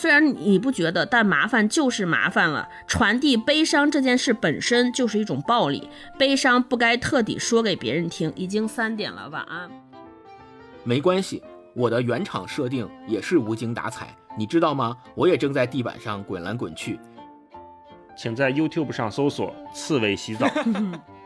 虽然你不觉得，但麻烦就是麻烦了。传递悲伤这件事本身就是一种暴力，悲伤不该特地说给别人听。已经三点了，晚安。没关系，我的原厂设定也是无精打采，你知道吗？我也正在地板上滚来滚去。请在 YouTube 上搜索“刺猬洗澡”。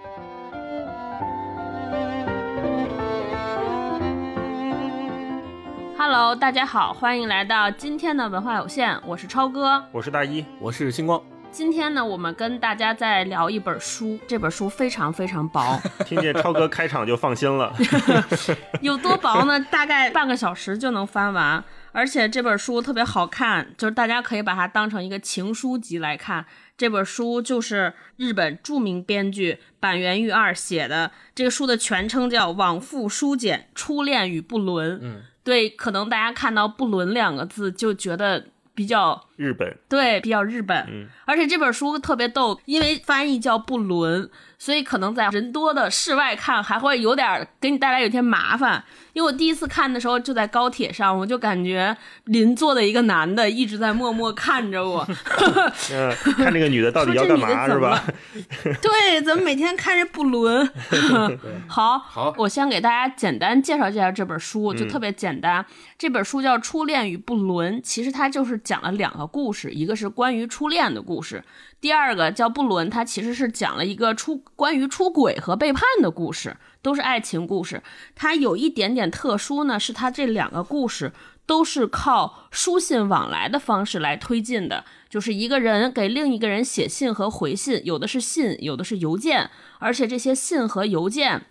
Hello，大家好，欢迎来到今天的文化有限，我是超哥。我是大一，我是星光，今天呢，我们跟大家再聊一本书，这本书非常非常薄，听见超哥开场就放心了。有多薄呢？大概半个小时就能翻完。而且这本书特别好看，就是大家可以把它当成一个情书集来看。这本书就是日本著名编剧板垣裕二写的，这个书的全称叫《往复书简：初恋与不伦》。嗯，对，可能大家看到“不伦”两个字就觉得比较日本，对，比较日本。嗯，而且这本书特别逗，因为翻译叫“不伦”，所以可能在人多的室外看还会有点给你带来有些麻烦。因为我第一次看的时候就在高铁上，我就感觉邻座的一个男的一直在默默看着我。嗯、看这个女的到底要干嘛是吧？对，怎么每天看着不伦？好，好，我先给大家简单介绍介绍这本书，就特别简单。这本书叫《初恋与不伦》，其实它就是讲了两个故事，一个是关于初恋的故事，第二个叫布伦，它其实是讲了一个出关于出轨和背叛的故事，都是爱情故事。它有一点点特殊呢，是它这两个故事都是靠书信往来的方式来推进的，就是一个人给另一个人写信和回信，有的是信，有的是邮件，而且这些信和邮件。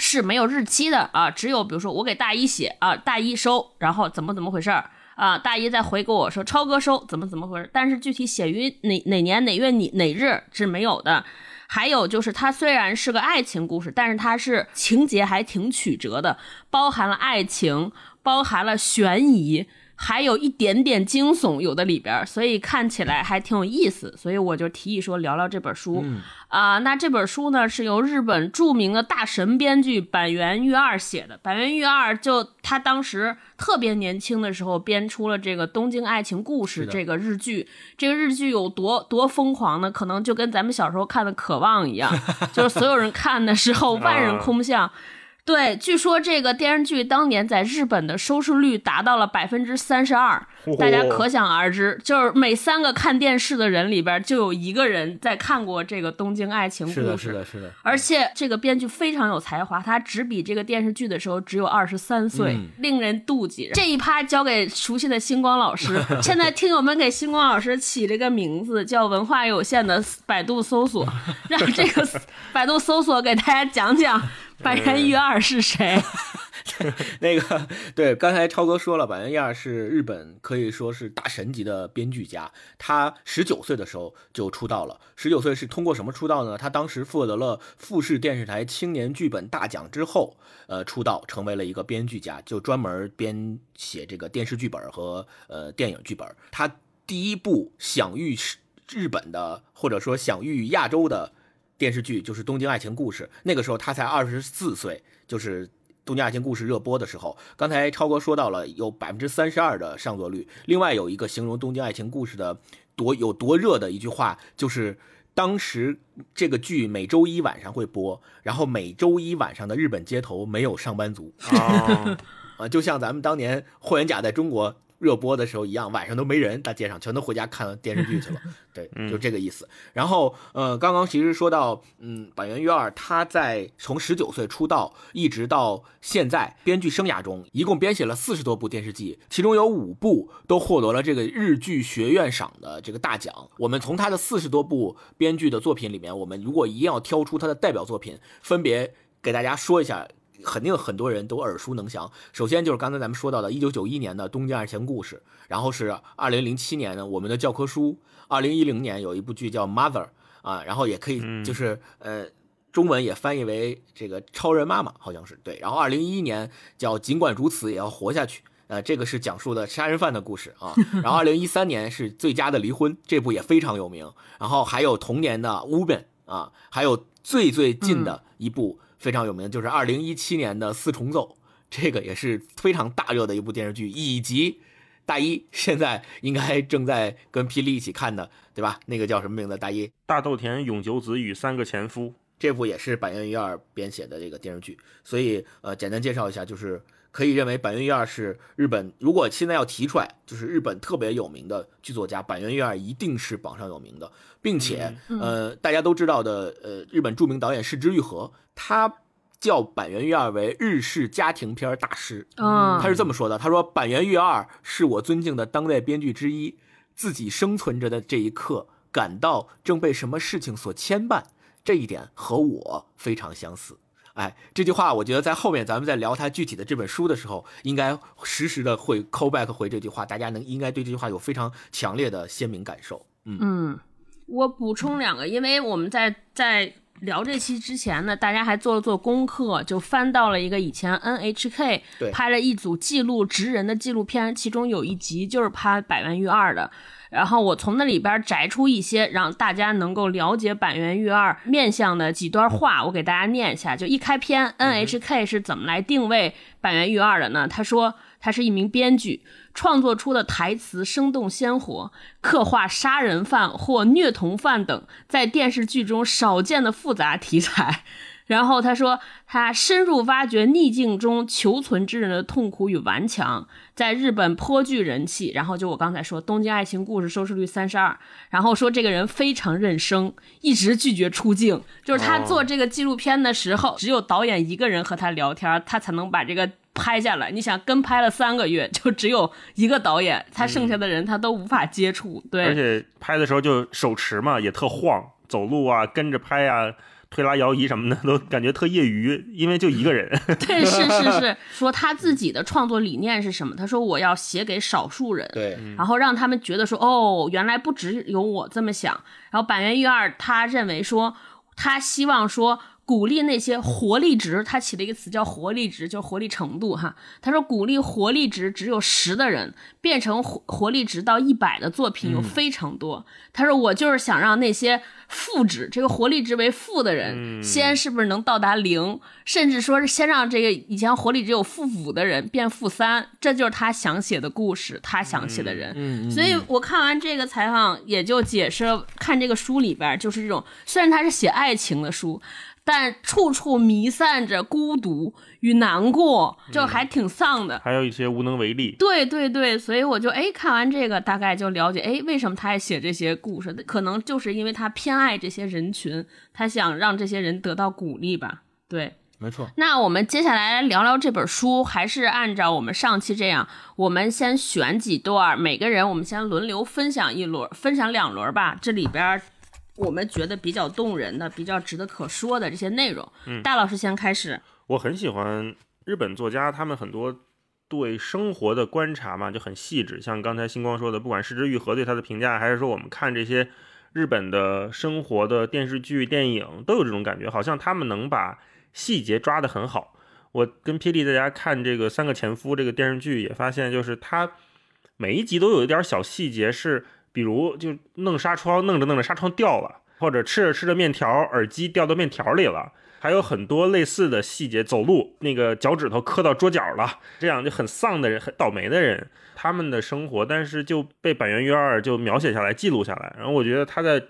是没有日期的啊，只有比如说我给大一写啊，大一收，然后怎么怎么回事儿啊，大姨再回给我说超哥收怎么怎么回事，但是具体写于哪哪年哪月哪哪日是没有的。还有就是它虽然是个爱情故事，但是它是情节还挺曲折的，包含了爱情，包含了悬疑。还有一点点惊悚，有的里边，所以看起来还挺有意思，所以我就提议说聊聊这本书啊、呃。那这本书呢是由日本著名的大神编剧板垣裕二写的。板垣裕二就他当时特别年轻的时候编出了这个《东京爱情故事》这个日剧，这个日剧有多多疯狂呢？可能就跟咱们小时候看的《渴望》一样，就是所有人看的时候万人空巷。对，据说这个电视剧当年在日本的收视率达到了百分之三十二，大家可想而知，就是每三个看电视的人里边就有一个人在看过这个《东京爱情故事》。是的，是的，是的。而且这个编剧非常有才华，他执笔这个电视剧的时候只有二十三岁，嗯、令人妒忌。这一趴交给熟悉的星光老师。现在听友们给星光老师起了个名字，叫“文化有限”的百度搜索，让这个百度搜索给大家讲讲。板垣裕二是谁？那个对，刚才超哥说了，板垣裕二是日本可以说是大神级的编剧家。他十九岁的时候就出道了，十九岁是通过什么出道呢？他当时获得了富士电视台青年剧本大奖之后，呃，出道成为了一个编剧家，就专门编写这个电视剧本和呃电影剧本。他第一部享誉日本的，或者说享誉亚洲的。电视剧就是《东京爱情故事》，那个时候他才二十四岁，就是《东京爱情故事》热播的时候。刚才超哥说到了有百分之三十二的上座率，另外有一个形容《东京爱情故事》的多有多热的一句话，就是当时这个剧每周一晚上会播，然后每周一晚上的日本街头没有上班族啊，啊，就像咱们当年霍元甲在中国。热播的时候一样，晚上都没人，大街上全都回家看电视剧去了。对，就这个意思。然后，呃，刚刚其实说到，嗯，板垣裕二他在从十九岁出道一直到现在编剧生涯中，一共编写了四十多部电视剧，其中有五部都获得了这个日剧学院赏的这个大奖。我们从他的四十多部编剧的作品里面，我们如果一定要挑出他的代表作品，分别给大家说一下。肯定很多人都耳熟能详。首先就是刚才咱们说到的1991年的《东京爱情故事》，然后是2007年的我们的教科书，2010年有一部剧叫《Mother》啊，然后也可以就是、嗯、呃中文也翻译为这个超人妈妈，好像是对。然后2011年叫《尽管如此也要活下去》，呃，这个是讲述的杀人犯的故事啊。然后二零一三年是《最佳的离婚》，这部也非常有名。然后还有同年的《Woman》啊，还有最最近的一部。非常有名，就是二零一七年的《四重奏》，这个也是非常大热的一部电视剧，以及大一现在应该正在跟霹雳一起看的，对吧？那个叫什么名字？大一大豆田永久子与三个前夫，这部也是板垣瑞二编写的这个电视剧，所以呃，简单介绍一下，就是可以认为板垣瑞二是日本，如果现在要提出来，就是日本特别有名的剧作家，板垣瑞二一定是榜上有名的，并且呃，大家都知道的，呃，日本著名导演是枝裕和，他。叫板垣瑞二为日式家庭片大师，嗯，他是这么说的：“他说板垣瑞二是我尊敬的当代编剧之一，自己生存着的这一刻，感到正被什么事情所牵绊，这一点和我非常相似。”哎，这句话我觉得在后面咱们在聊他具体的这本书的时候，应该实时的会 call back 回这句话，大家能应该对这句话有非常强烈的鲜明感受。嗯嗯，我补充两个，因为我们在在。聊这期之前呢，大家还做了做功课，就翻到了一个以前 NHK 拍了一组记录职人的纪录片，其中有一集就是拍百元玉二的。然后我从那里边摘出一些让大家能够了解板垣玉二面相的几段话，我给大家念一下。就一开篇，NHK 是怎么来定位板垣玉二的呢？他说。他是一名编剧，创作出的台词生动鲜活，刻画杀人犯或虐童犯等在电视剧中少见的复杂题材。然后他说，他深入挖掘逆境中求存之人的痛苦与顽强，在日本颇具人气。然后就我刚才说，《东京爱情故事》收视率三十二。然后说这个人非常认生，一直拒绝出镜。就是他做这个纪录片的时候，只有导演一个人和他聊天，他才能把这个。拍下来，你想跟拍了三个月，就只有一个导演，他剩下的人他都无法接触。对，而且拍的时候就手持嘛，也特晃，走路啊，跟着拍啊，推拉摇移什么的 都感觉特业余，因为就一个人。对，是是是，说他自己的创作理念是什么？他说我要写给少数人，对，然后让他们觉得说，哦，原来不只有我这么想。然后板垣裕二他认为说，他希望说。鼓励那些活力值，他起了一个词叫活力值，就活力程度哈。他说鼓励活力值只有十的人变成活活力值到一百的作品有非常多。他说我就是想让那些负值，这个活力值为负的人，先是不是能到达零，甚至说是先让这个以前活力只有负五的人变负三，这就是他想写的故事，他想写的人。所以我看完这个采访，也就解释看这个书里边就是这种，虽然他是写爱情的书。但处处弥散着孤独与难过，就还挺丧的，还有一些无能为力。对对对，所以我就哎看完这个，大概就了解哎为什么他爱写这些故事，可能就是因为他偏爱这些人群，他想让这些人得到鼓励吧。对，没错。那我们接下来聊聊这本书，还是按照我们上期这样，我们先选几段，每个人我们先轮流分享一轮，分享两轮吧。这里边。我们觉得比较动人的、比较值得可说的这些内容，嗯，大老师先开始。我很喜欢日本作家，他们很多对生活的观察嘛，就很细致。像刚才星光说的，不管是之愈和对他的评价，还是说我们看这些日本的生活的电视剧、电影，都有这种感觉，好像他们能把细节抓得很好。我跟霹雳大家看这个《三个前夫》这个电视剧，也发现就是他每一集都有一点小细节是。比如就弄纱窗，弄着弄着纱窗掉了，或者吃着吃着面条，耳机掉到面条里了，还有很多类似的细节。走路那个脚趾头磕到桌角了，这样就很丧的人，很倒霉的人，他们的生活，但是就被板垣约二就描写下来，记录下来。然后我觉得他在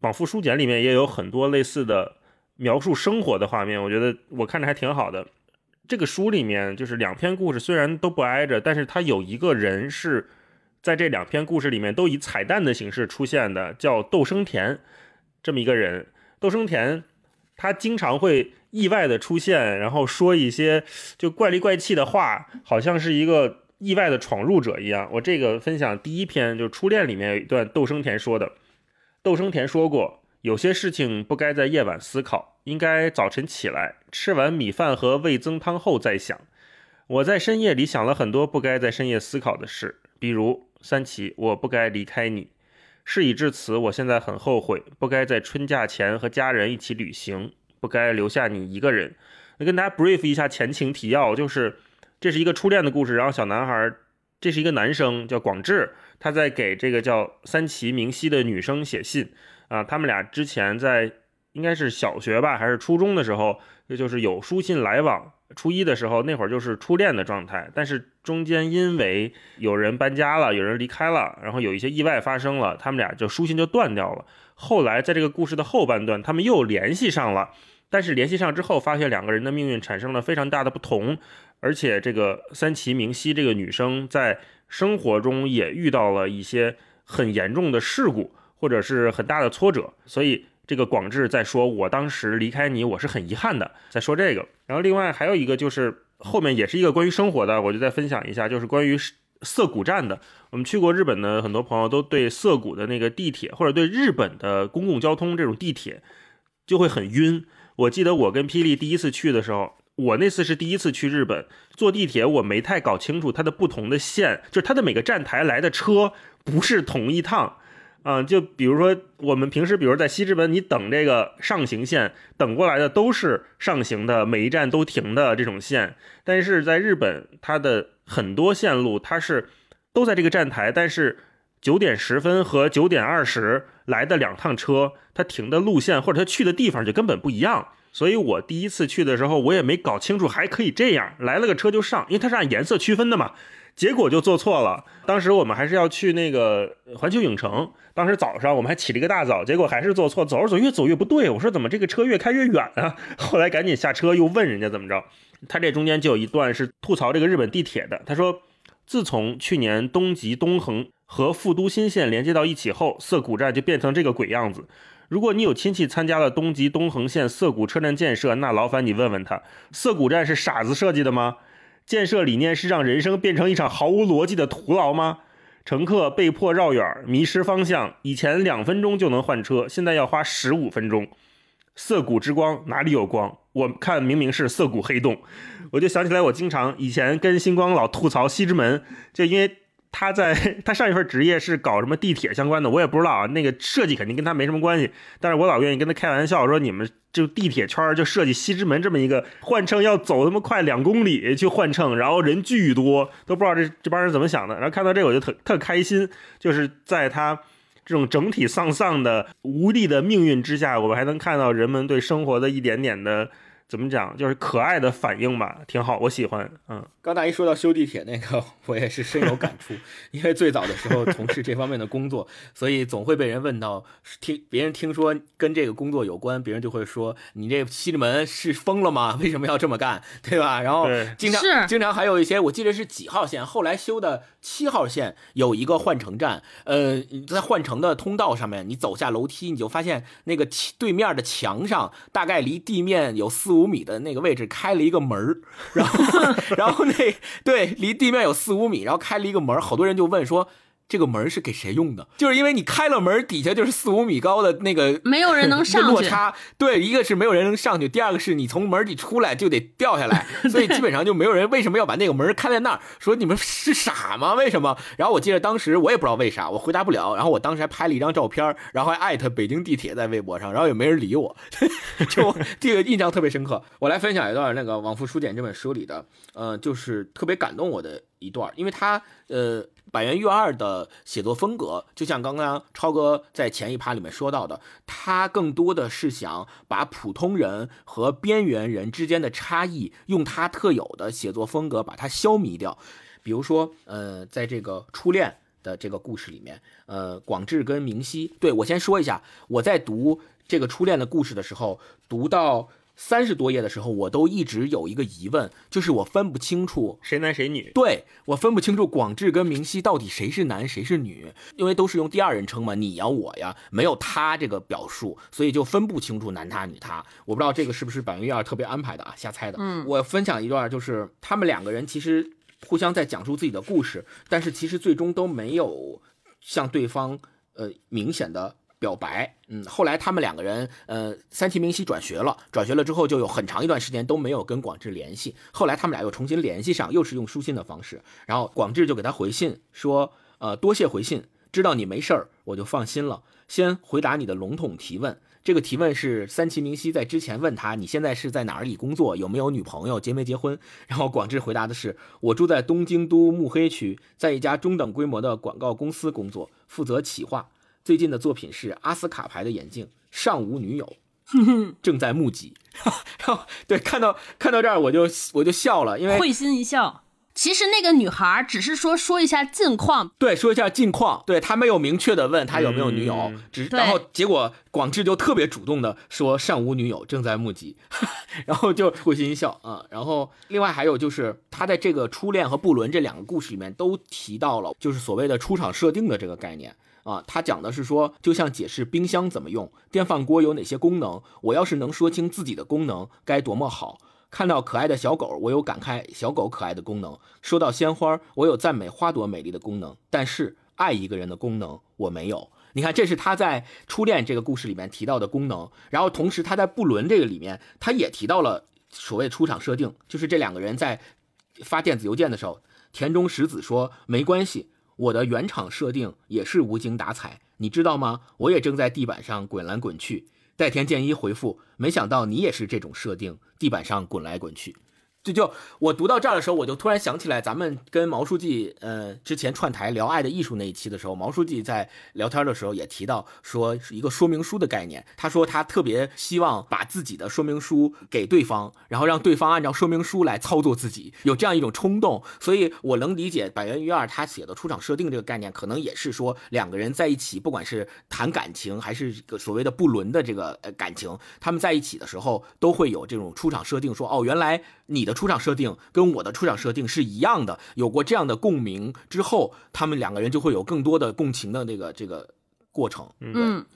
往复书简里面也有很多类似的描述生活的画面，我觉得我看着还挺好的。这个书里面就是两篇故事，虽然都不挨着，但是他有一个人是。在这两篇故事里面，都以彩蛋的形式出现的，叫窦生田这么一个人。窦生田他经常会意外的出现，然后说一些就怪里怪气的话，好像是一个意外的闯入者一样。我这个分享第一篇就是《初恋》里面有一段窦生田说的。窦生田说过，有些事情不该在夜晚思考，应该早晨起来吃完米饭和味增汤后再想。我在深夜里想了很多不该在深夜思考的事，比如。三七，我不该离开你。事已至此，我现在很后悔，不该在春假前和家人一起旅行，不该留下你一个人。那跟大家 brief 一下前情提要，就是这是一个初恋的故事。然后小男孩，这是一个男生叫广志，他在给这个叫三崎明希的女生写信啊。他们俩之前在应该是小学吧，还是初中的时候，就是有书信来往。初一的时候，那会儿就是初恋的状态，但是。中间因为有人搬家了，有人离开了，然后有一些意外发生了，他们俩就书信就断掉了。后来在这个故事的后半段，他们又联系上了，但是联系上之后，发现两个人的命运产生了非常大的不同，而且这个三崎明希这个女生在生活中也遇到了一些很严重的事故，或者是很大的挫折，所以这个广志在说，我当时离开你，我是很遗憾的，在说这个。然后另外还有一个就是后面也是一个关于生活的，我就再分享一下，就是关于涩谷站的。我们去过日本的很多朋友都对涩谷的那个地铁，或者对日本的公共交通这种地铁就会很晕。我记得我跟霹雳第一次去的时候，我那次是第一次去日本坐地铁，我没太搞清楚它的不同的线，就是它的每个站台来的车不是同一趟。啊，就比如说我们平时，比如在西直门，你等这个上行线，等过来的都是上行的，每一站都停的这种线。但是在日本，它的很多线路它是都在这个站台，但是九点十分和九点二十来的两趟车，它停的路线或者它去的地方就根本不一样。所以我第一次去的时候，我也没搞清楚还可以这样，来了个车就上，因为它是按颜色区分的嘛。结果就做错了。当时我们还是要去那个环球影城，当时早上我们还起了一个大早，结果还是做错，走着走越走越不对。我说怎么这个车越开越远啊？后来赶紧下车又问人家怎么着。他这中间就有一段是吐槽这个日本地铁的。他说，自从去年东极东横和富都新线连接到一起后，涩谷站就变成这个鬼样子。如果你有亲戚参加了东极东横线涩谷车站建设，那劳烦你问问他，涩谷站是傻子设计的吗？建设理念是让人生变成一场毫无逻辑的徒劳吗？乘客被迫绕远，迷失方向。以前两分钟就能换车，现在要花十五分钟。涩谷之光哪里有光？我看明明是涩谷黑洞。我就想起来，我经常以前跟星光老吐槽西直门，就因为。他在他上一份职业是搞什么地铁相关的，我也不知道啊。那个设计肯定跟他没什么关系，但是我老愿意跟他开玩笑说，你们就地铁圈就设计西直门这么一个换乘要走他妈快两公里去换乘，然后人巨多，都不知道这这帮人怎么想的。然后看到这个我就特特开心，就是在他这种整体丧丧的无力的命运之下，我们还能看到人们对生活的一点点的。怎么讲，就是可爱的反应吧，挺好，我喜欢。嗯，刚大一说到修地铁那个，我也是深有感触，因为最早的时候从事这方面的工作，所以总会被人问到，听别人听说跟这个工作有关，别人就会说你这西直门是疯了吗？为什么要这么干，对吧？然后经常经常还有一些，我记得是几号线，后来修的七号线有一个换乘站，呃，在换乘的通道上面，你走下楼梯，你就发现那个对面的墙上大概离地面有四。五米的那个位置开了一个门，然后，然后那对离地面有四五米，然后开了一个门，好多人就问说。这个门是给谁用的？就是因为你开了门，底下就是四五米高的那个，没有人能 上去。落差对，一个是没有人能上去，第二个是你从门里出来就得掉下来，所以基本上就没有人。为什么要把那个门开在那儿？说你们是傻吗？为什么？然后我记得当时我也不知道为啥，我回答不了。然后我当时还拍了一张照片，然后还艾特北京地铁在微博上，然后也没人理我，就这个印象特别深刻。我来分享一段那个《往复书简》这本书里的，呃，就是特别感动我的一段，因为他呃。板垣悦二的写作风格，就像刚刚超哥在前一趴里面说到的，他更多的是想把普通人和边缘人之间的差异，用他特有的写作风格把它消弭掉。比如说，呃，在这个初恋的这个故事里面，呃，广志跟明熙，对我先说一下，我在读这个初恋的故事的时候，读到。三十多页的时候，我都一直有一个疑问，就是我分不清楚谁男谁女。对我分不清楚广志跟明熙到底谁是男谁是女，因为都是用第二人称嘛，你呀我呀，没有他这个表述，所以就分不清楚男他女他。我不知道这个是不是板垣二特别安排的啊，瞎猜的。嗯，我分享一段，就是他们两个人其实互相在讲述自己的故事，但是其实最终都没有向对方呃明显的。表白，嗯，后来他们两个人，呃，三崎明希转学了，转学了之后就有很长一段时间都没有跟广志联系。后来他们俩又重新联系上，又是用书信的方式，然后广志就给他回信说，呃，多谢回信，知道你没事儿，我就放心了。先回答你的笼统提问，这个提问是三崎明希在之前问他，你现在是在哪里工作，有没有女朋友，结没结婚？然后广志回答的是，我住在东京都目黑区，在一家中等规模的广告公司工作，负责企划。最近的作品是阿斯卡牌的眼镜，尚无女友，正在募集。然后对，看到看到这儿我就我就笑了，因为会心一笑。其实那个女孩只是说说一下近况，对，说一下近况，对她没有明确的问他有没有女友，嗯只是然后结果广志就特别主动的说尚无女友，正在募集，然后就会心一笑啊、然后另外还有就是他在这个初恋和布伦这两个故事里面都提到了，就是所谓的出场设定的这个概念。啊，他讲的是说，就像解释冰箱怎么用，电饭锅有哪些功能，我要是能说清自己的功能，该多么好。看到可爱的小狗，我有感慨小狗可爱的功能；说到鲜花，我有赞美花朵美丽的功能。但是爱一个人的功能，我没有。你看，这是他在初恋这个故事里面提到的功能，然后同时他在布伦这个里面，他也提到了所谓出场设定，就是这两个人在发电子邮件的时候，田中实子说没关系，我的原厂设定也是无精打采，你知道吗？我也正在地板上滚来滚去。代田健一回复：没想到你也是这种设定，地板上滚来滚去。就就我读到这儿的时候，我就突然想起来，咱们跟毛书记呃之前串台聊《爱的艺术》那一期的时候，毛书记在聊天的时候也提到说一个说明书的概念。他说他特别希望把自己的说明书给对方，然后让对方按照说明书来操作自己，有这样一种冲动。所以我能理解百元鱼二他写的出场设定这个概念，可能也是说两个人在一起，不管是谈感情还是个所谓的不伦的这个呃感情，他们在一起的时候都会有这种出场设定，说哦，原来你的出场设定跟我的出场设定是一样的，有过这样的共鸣之后，他们两个人就会有更多的共情的这个这个过程。嗯，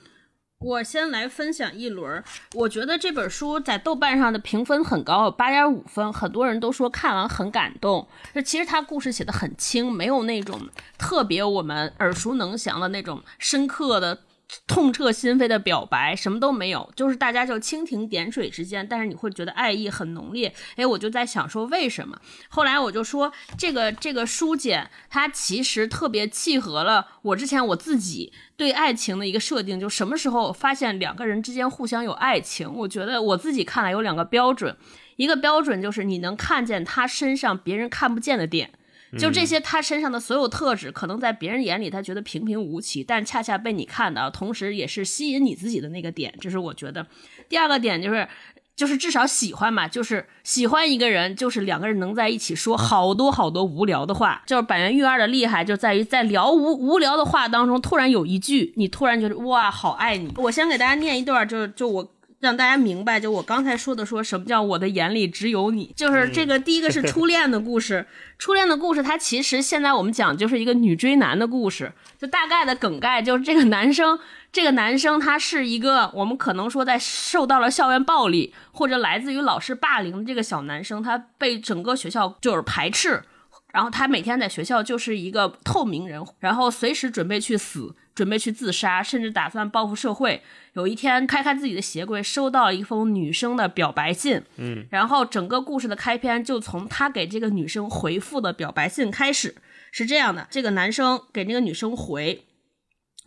我先来分享一轮儿。我觉得这本书在豆瓣上的评分很高，八点五分。很多人都说看完很感动。这其实他故事写的很轻，没有那种特别我们耳熟能详的那种深刻的。痛彻心扉的表白，什么都没有，就是大家就蜻蜓点水之间，但是你会觉得爱意很浓烈。哎，我就在想说为什么？后来我就说，这个这个书简它其实特别契合了我之前我自己对爱情的一个设定，就什么时候发现两个人之间互相有爱情，我觉得我自己看来有两个标准，一个标准就是你能看见他身上别人看不见的点。就这些，他身上的所有特质，可能在别人眼里他觉得平平无奇，但恰恰被你看到，同时也是吸引你自己的那个点。这是我觉得。第二个点就是，就是至少喜欢嘛，就是喜欢一个人，就是两个人能在一起说好多好多无聊的话。就是板垣育二的厉害就在于在聊无无聊的话当中，突然有一句，你突然觉得哇，好爱你。我先给大家念一段，就就我。让大家明白，就我刚才说的，说什么叫我的眼里只有你，就是这个第一个是初恋的故事，初恋的故事，它其实现在我们讲就是一个女追男的故事，就大概的梗概就是这个男生，这个男生他是一个我们可能说在受到了校园暴力或者来自于老师霸凌的这个小男生，他被整个学校就是排斥，然后他每天在学校就是一个透明人，然后随时准备去死，准备去自杀，甚至打算报复社会。有一天开开自己的鞋柜，收到了一封女生的表白信，嗯，然后整个故事的开篇就从他给这个女生回复的表白信开始，是这样的：这个男生给那个女生回。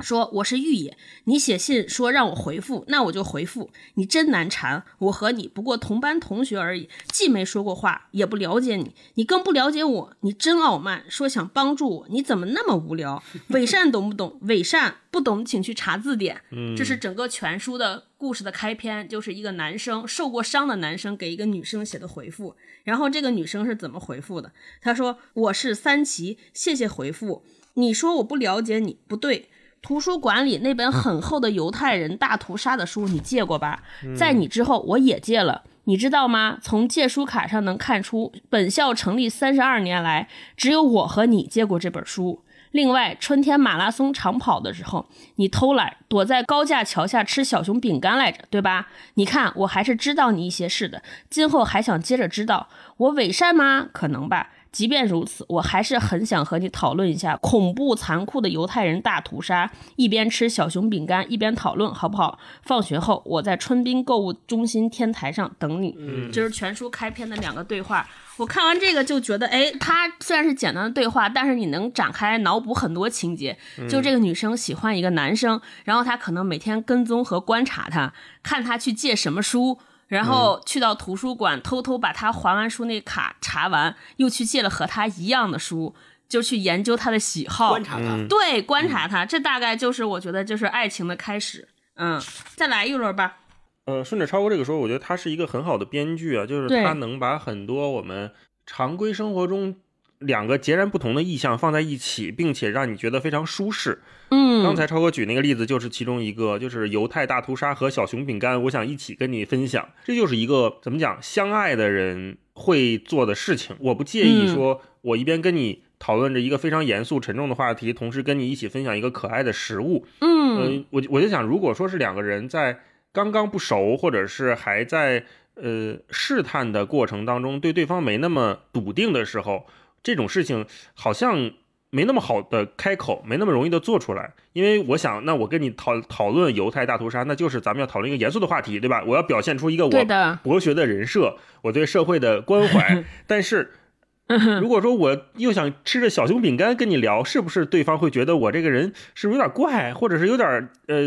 说我是玉野，你写信说让我回复，那我就回复。你真难缠，我和你不过同班同学而已，既没说过话，也不了解你，你更不了解我。你真傲慢，说想帮助我，你怎么那么无聊？伪善懂不懂？伪善不懂，请去查字典。嗯，这是整个全书的故事的开篇，就是一个男生受过伤的男生给一个女生写的回复。然后这个女生是怎么回复的？她说：“我是三奇，谢谢回复。你说我不了解你，不对。”图书馆里那本很厚的犹太人大屠杀的书，你借过吧？在你之后，我也借了。你知道吗？从借书卡上能看出，本校成立三十二年来，只有我和你借过这本书。另外，春天马拉松长跑的时候，你偷懒躲在高架桥下吃小熊饼干来着，对吧？你看，我还是知道你一些事的，今后还想接着知道。我伪善吗？可能吧。即便如此，我还是很想和你讨论一下恐怖残酷的犹太人大屠杀。一边吃小熊饼干，一边讨论，好不好？放学后，我在春滨购物中心天台上等你。嗯这是全书开篇的两个对话。我看完这个就觉得，哎，它虽然是简单的对话，但是你能展开脑补很多情节。就这个女生喜欢一个男生，然后她可能每天跟踪和观察他，看他去借什么书。然后去到图书馆，偷偷把他还完书那卡查完，又去借了和他一样的书，就去研究他的喜好，观察他，嗯对，观察他，这大概就是我觉得就是爱情的开始。嗯，再来一轮吧。呃，顺着超哥这个说，我觉得他是一个很好的编剧啊，就是他能把很多我们常规生活中两个截然不同的意象放在一起，并且让你觉得非常舒适。嗯，刚才超哥举那个例子就是其中一个，就是犹太大屠杀和小熊饼干，我想一起跟你分享。这就是一个怎么讲，相爱的人会做的事情。我不介意说，我一边跟你讨论着一个非常严肃沉重的话题，同时跟你一起分享一个可爱的食物。嗯，我我就想，如果说是两个人在刚刚不熟，或者是还在呃试探的过程当中，对对方没那么笃定的时候，这种事情好像。没那么好的开口，没那么容易的做出来，因为我想，那我跟你讨讨论犹太大屠杀，那就是咱们要讨论一个严肃的话题，对吧？我要表现出一个我博学的人设，我对社会的关怀。但是，如果说我又想吃着小熊饼干跟你聊，是不是对方会觉得我这个人是不是有点怪，或者是有点呃，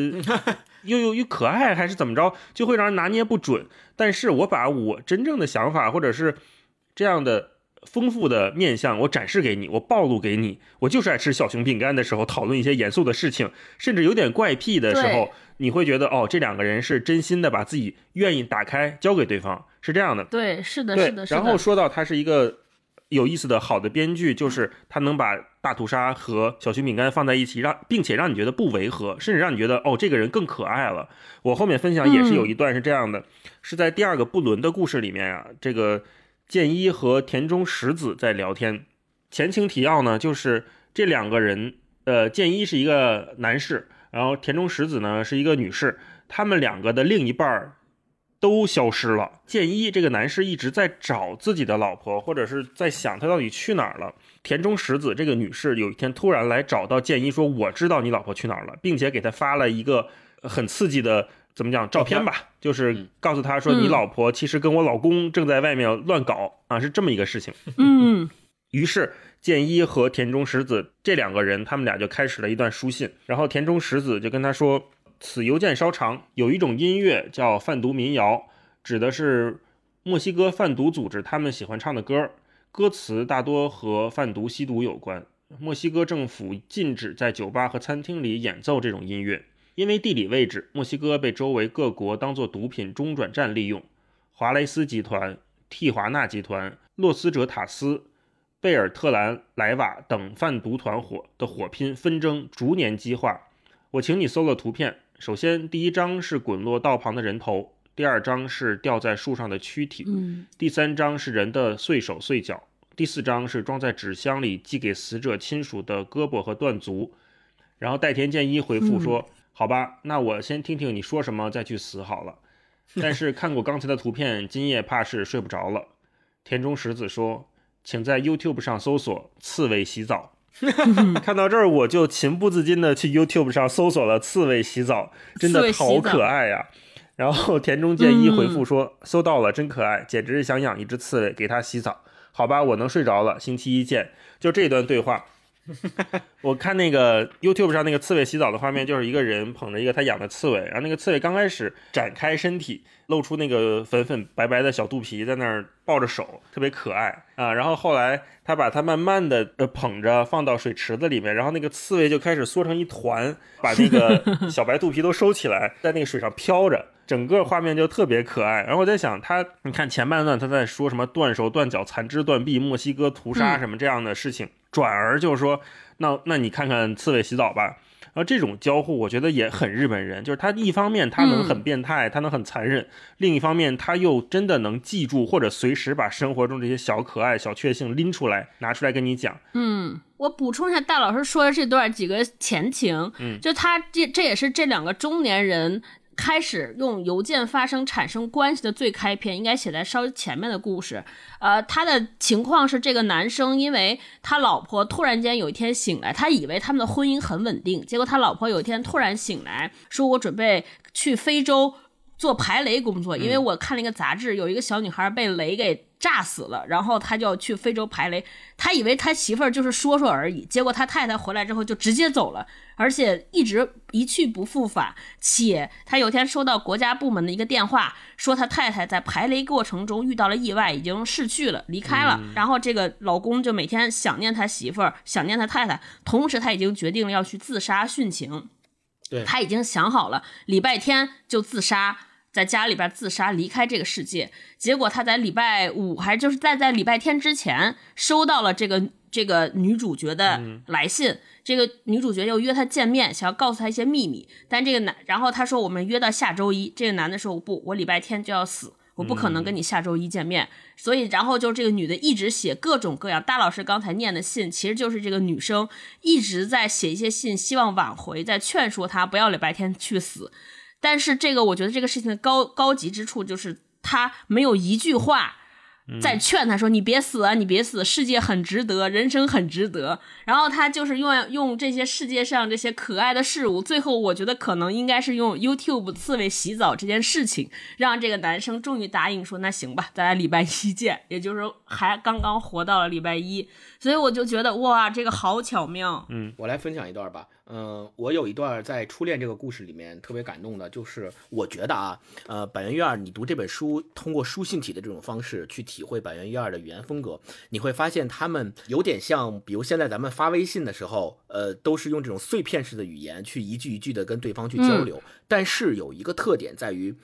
又又又可爱，还是怎么着，就会让人拿捏不准。但是我把我真正的想法，或者是这样的。丰富的面相，我展示给你，我暴露给你。我就是爱吃小熊饼干的时候，讨论一些严肃的事情，甚至有点怪癖的时候，你会觉得哦，这两个人是真心的把自己愿意打开交给对方，是这样的。对，是的，是的。然后说到他是一个有意思的好的编剧，就是他能把大屠杀和小熊饼干放在一起，让并且让你觉得不违和，甚至让你觉得哦，这个人更可爱了。我后面分享也是有一段是这样的，是在第二个布伦的故事里面啊，这个。剑一和田中实子在聊天，前情提要呢，就是这两个人，呃，剑一是一个男士，然后田中实子呢是一个女士，他们两个的另一半都消失了。剑一这个男士一直在找自己的老婆，或者是在想他到底去哪儿了。田中实子这个女士有一天突然来找到剑一，说我知道你老婆去哪儿了，并且给他发了一个很刺激的。怎么讲照片吧，就是告诉他说你老婆其实跟我老公正在外面乱搞啊，是这么一个事情。嗯，于是建一和田中实子这两个人，他们俩就开始了一段书信。然后田中实子就跟他说：“此邮件稍长，有一种音乐叫贩毒民谣，指的是墨西哥贩毒组织他们喜欢唱的歌，歌词大多和贩毒吸毒有关。墨西哥政府禁止在酒吧和餐厅里演奏这种音乐。”因为地理位置，墨西哥被周围各国当作毒品中转站利用。华雷斯集团、蒂华纳集团、洛斯哲塔斯、贝尔特兰莱瓦等贩毒团伙的火拼纷争逐年激化。我请你搜了图片，首先第一张是滚落道旁的人头，第二张是吊在树上的躯体，第三张是人的碎手碎脚，第四张是装在纸箱里寄给死者亲属的胳膊和断足。然后代田健一回复说。好吧，那我先听听你说什么，再去死好了。但是 看过刚才的图片，今夜怕是睡不着了。田中石子说：“请在 YouTube 上搜索‘刺猬洗澡 ’。”看到这儿，我就情不自禁的去 YouTube 上搜索了“刺猬洗澡”，真的好可爱呀。然后田中健一回复说：“搜到了，真可爱，简直是想养一只刺猬给它洗澡。”好吧，我能睡着了，星期一见。就这段对话。我看那个 YouTube 上那个刺猬洗澡的画面，就是一个人捧着一个他养的刺猬，然后那个刺猬刚开始展开身体，露出那个粉粉白白的小肚皮，在那儿抱着手，特别可爱啊。然后后来他把它慢慢的呃捧着放到水池子里面，然后那个刺猬就开始缩成一团，把那个 小白肚皮都收起来，在那个水上飘着，整个画面就特别可爱。然后我在想，他你看前半段他在说什么断手断脚残肢断臂墨西哥屠杀什么这样的事情。转而就是说，那那你看看刺猬洗澡吧，然后这种交互我觉得也很日本人，就是他一方面他能很变态，他能很残忍，另一方面他又真的能记住或者随时把生活中这些小可爱、小确幸拎出来拿出来跟你讲。嗯，我补充一下大老师说的这段几个前情，嗯，就他这这也是这两个中年人。开始用邮件发生产生关系的最开篇，应该写在稍微前面的故事。呃，他的情况是，这个男生因为他老婆突然间有一天醒来，他以为他们的婚姻很稳定，结果他老婆有一天突然醒来，说我准备去非洲做排雷工作，因为我看了一个杂志，有一个小女孩被雷给。炸死了，然后他就要去非洲排雷。他以为他媳妇儿就是说说而已，结果他太太回来之后就直接走了，而且一直一去不复返。且他有天收到国家部门的一个电话，说他太太在排雷过程中遇到了意外，已经逝去了，离开了。然后这个老公就每天想念他媳妇儿，想念他太太，同时他已经决定了要去自杀殉情。对他已经想好了，礼拜天就自杀。在家里边自杀，离开这个世界。结果他在礼拜五，还就是在在礼拜天之前，收到了这个这个女主角的来信，这个女主角又约他见面，想要告诉他一些秘密。但这个男，然后他说我们约到下周一。这个男的说不，我礼拜天就要死，我不可能跟你下周一见面。所以，然后就这个女的一直写各种各样。大老师刚才念的信，其实就是这个女生一直在写一些信，希望挽回，在劝说他不要礼拜天去死。但是这个，我觉得这个事情的高高级之处就是他没有一句话。在劝他说：“你别死啊，你别死，世界很值得，人生很值得。”然后他就是用用这些世界上这些可爱的事物，最后我觉得可能应该是用 YouTube 刺猬洗澡这件事情，让这个男生终于答应说：“那行吧，咱俩礼拜一见。”也就是说，还刚刚活到了礼拜一，所以我就觉得哇，这个好巧妙。嗯，我来分享一段吧。嗯，我有一段在初恋这个故事里面特别感动的，就是我觉得啊，呃，板垣月二，你读这本书，通过书信体的这种方式去体会板垣月二的语言风格，你会发现他们有点像，比如现在咱们发微信的时候，呃，都是用这种碎片式的语言去一句一句的跟对方去交流，但是有一个特点在于。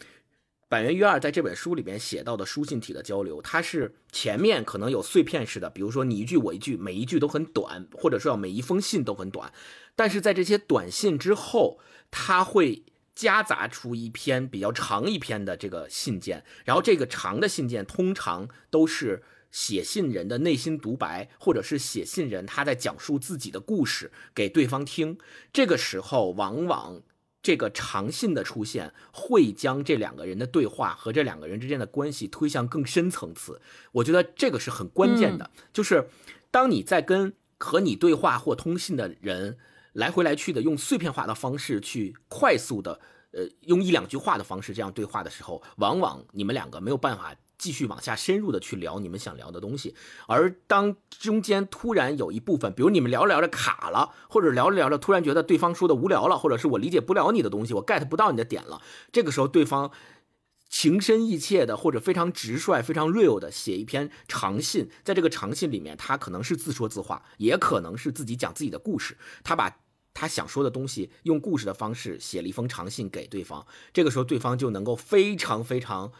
板垣约二在这本书里面写到的书信体的交流，它是前面可能有碎片式的，比如说你一句我一句，每一句都很短，或者说要每一封信都很短。但是在这些短信之后，他会夹杂出一篇比较长一篇的这个信件，然后这个长的信件通常都是写信人的内心独白，或者是写信人他在讲述自己的故事给对方听。这个时候往往。这个长信的出现会将这两个人的对话和这两个人之间的关系推向更深层次，我觉得这个是很关键的。就是当你在跟和你对话或通信的人来回来去的用碎片化的方式去快速的，呃，用一两句话的方式这样对话的时候，往往你们两个没有办法。继续往下深入的去聊你们想聊的东西，而当中间突然有一部分，比如你们聊着聊着卡了，或者聊着聊着突然觉得对方说的无聊了，或者是我理解不了你的东西，我 get 不到你的点了，这个时候对方情深意切的或者非常直率、非常 real 的写一篇长信，在这个长信里面，他可能是自说自话，也可能是自己讲自己的故事，他把他想说的东西用故事的方式写了一封长信给对方，这个时候对方就能够非常非常。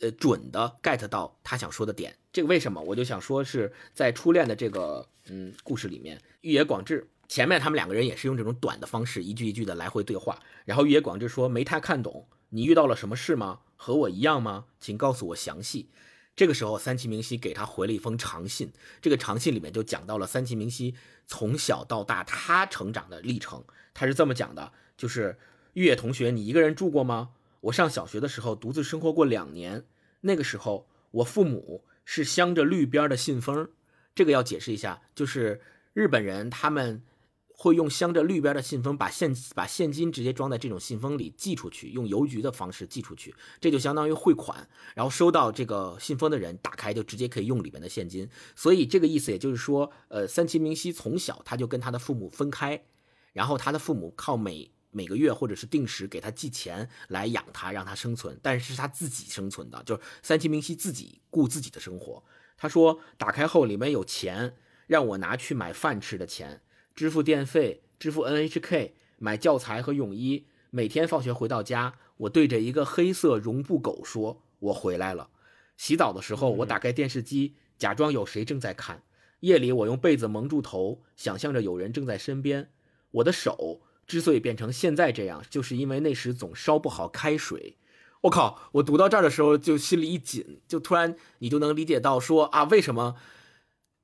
呃，准的 get 到他想说的点，这个为什么？我就想说是在初恋的这个嗯故事里面，玉野广志前面他们两个人也是用这种短的方式，一句一句的来回对话。然后玉野广志说没太看懂，你遇到了什么事吗？和我一样吗？请告诉我详细。这个时候三崎明希给他回了一封长信，这个长信里面就讲到了三崎明希从小到大他成长的历程。他是这么讲的，就是玉野同学，你一个人住过吗？我上小学的时候独自生活过两年，那个时候我父母是镶着绿边的信封，这个要解释一下，就是日本人他们会用镶着绿边的信封把现把现金直接装在这种信封里寄出去，用邮局的方式寄出去，这就相当于汇款，然后收到这个信封的人打开就直接可以用里面的现金，所以这个意思也就是说，呃，三崎明希从小他就跟他的父母分开，然后他的父母靠每每个月或者是定时给他寄钱来养他，让他生存，但是是他自己生存的，就是三崎明希自己顾自己的生活。他说打开后里面有钱，让我拿去买饭吃的钱，支付电费，支付 NHK，买教材和泳衣。每天放学回到家，我对着一个黑色绒布狗说：“我回来了。”洗澡的时候，我打开电视机，假装有谁正在看。夜里，我用被子蒙住头，想象着有人正在身边。我的手。之所以变成现在这样，就是因为那时总烧不好开水。我靠！我读到这儿的时候就心里一紧，就突然你就能理解到说啊，为什么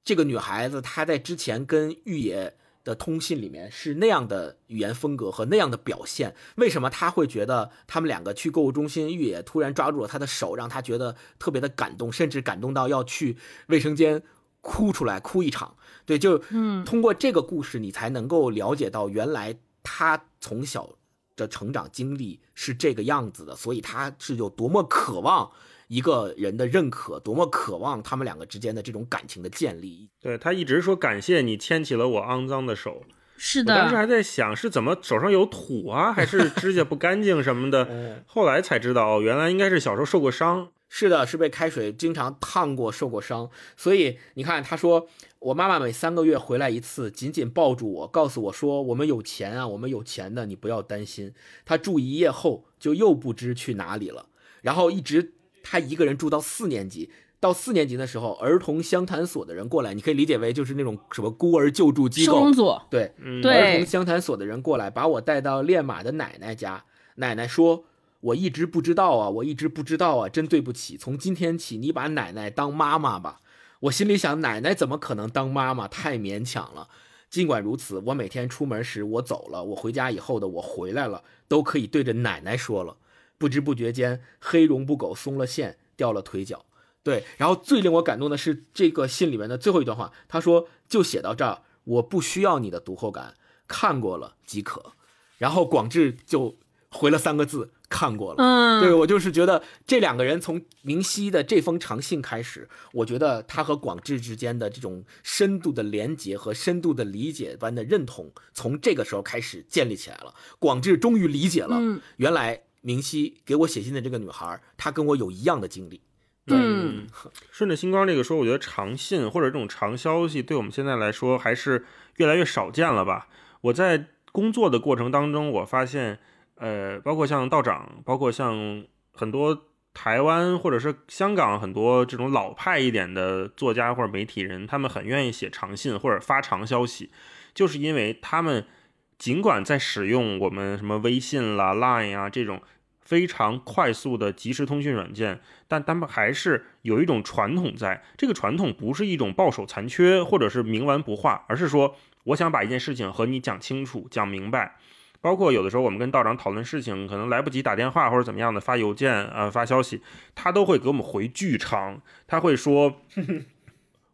这个女孩子她在之前跟玉野的通信里面是那样的语言风格和那样的表现？为什么她会觉得他们两个去购物中心，玉野突然抓住了她的手，让她觉得特别的感动，甚至感动到要去卫生间哭出来，哭一场？对，就嗯，通过这个故事，你才能够了解到原来。他从小的成长经历是这个样子的，所以他是有多么渴望一个人的认可，多么渴望他们两个之间的这种感情的建立。对他一直说感谢你牵起了我肮脏的手，是的。当时还在想是怎么手上有土啊，还是指甲不干净什么的，后来才知道哦，原来应该是小时候受过伤。是的，是被开水经常烫过，受过伤。所以你看，他说。我妈妈每三个月回来一次，紧紧抱住我，告诉我说：“我们有钱啊，我们有钱的，你不要担心。”她住一夜后就又不知去哪里了，然后一直她一个人住到四年级，到四年级的时候，儿童相谈所的人过来，你可以理解为就是那种什么孤儿救助机构收容，所，对，嗯儿童相谈所的人过来，把我带到练马的奶奶家。奶奶说：“我一直不知道啊，我一直不知道啊，真对不起。从今天起，你把奶奶当妈妈吧。”我心里想，奶奶怎么可能当妈妈？太勉强了。尽管如此，我每天出门时我走了，我回家以后的我回来了，都可以对着奶奶说了。不知不觉间，黑绒布狗松了线，掉了腿脚。对，然后最令我感动的是这个信里面的最后一段话，他说：“就写到这儿，我不需要你的读后感，看过了即可。”然后广志就回了三个字：“看过了。”嗯，对我就是觉得这两个人从明熙的这封长信开始，我觉得他和广志之间的这种深度的连接和深度的理解般的认同，从这个时候开始建立起来了。广志终于理解了，嗯原来明熙给我写信的这个女孩，她跟我有一样的经历。嗯，顺着星光这个说，我觉得长信或者这种长消息，对我们现在来说还是越来越少见了吧？我在工作的过程当中，我发现，呃，包括像道长，包括像很多台湾或者是香港很多这种老派一点的作家或者媒体人，他们很愿意写长信或者发长消息，就是因为他们尽管在使用我们什么微信啦、Line 啊这种非常快速的即时通讯软件，但他们还是有一种传统在。这个传统不是一种抱守残缺或者是冥顽不化，而是说我想把一件事情和你讲清楚、讲明白。包括有的时候我们跟道长讨论事情，可能来不及打电话或者怎么样的发邮件呃发消息，他都会给我们回巨长，他会说。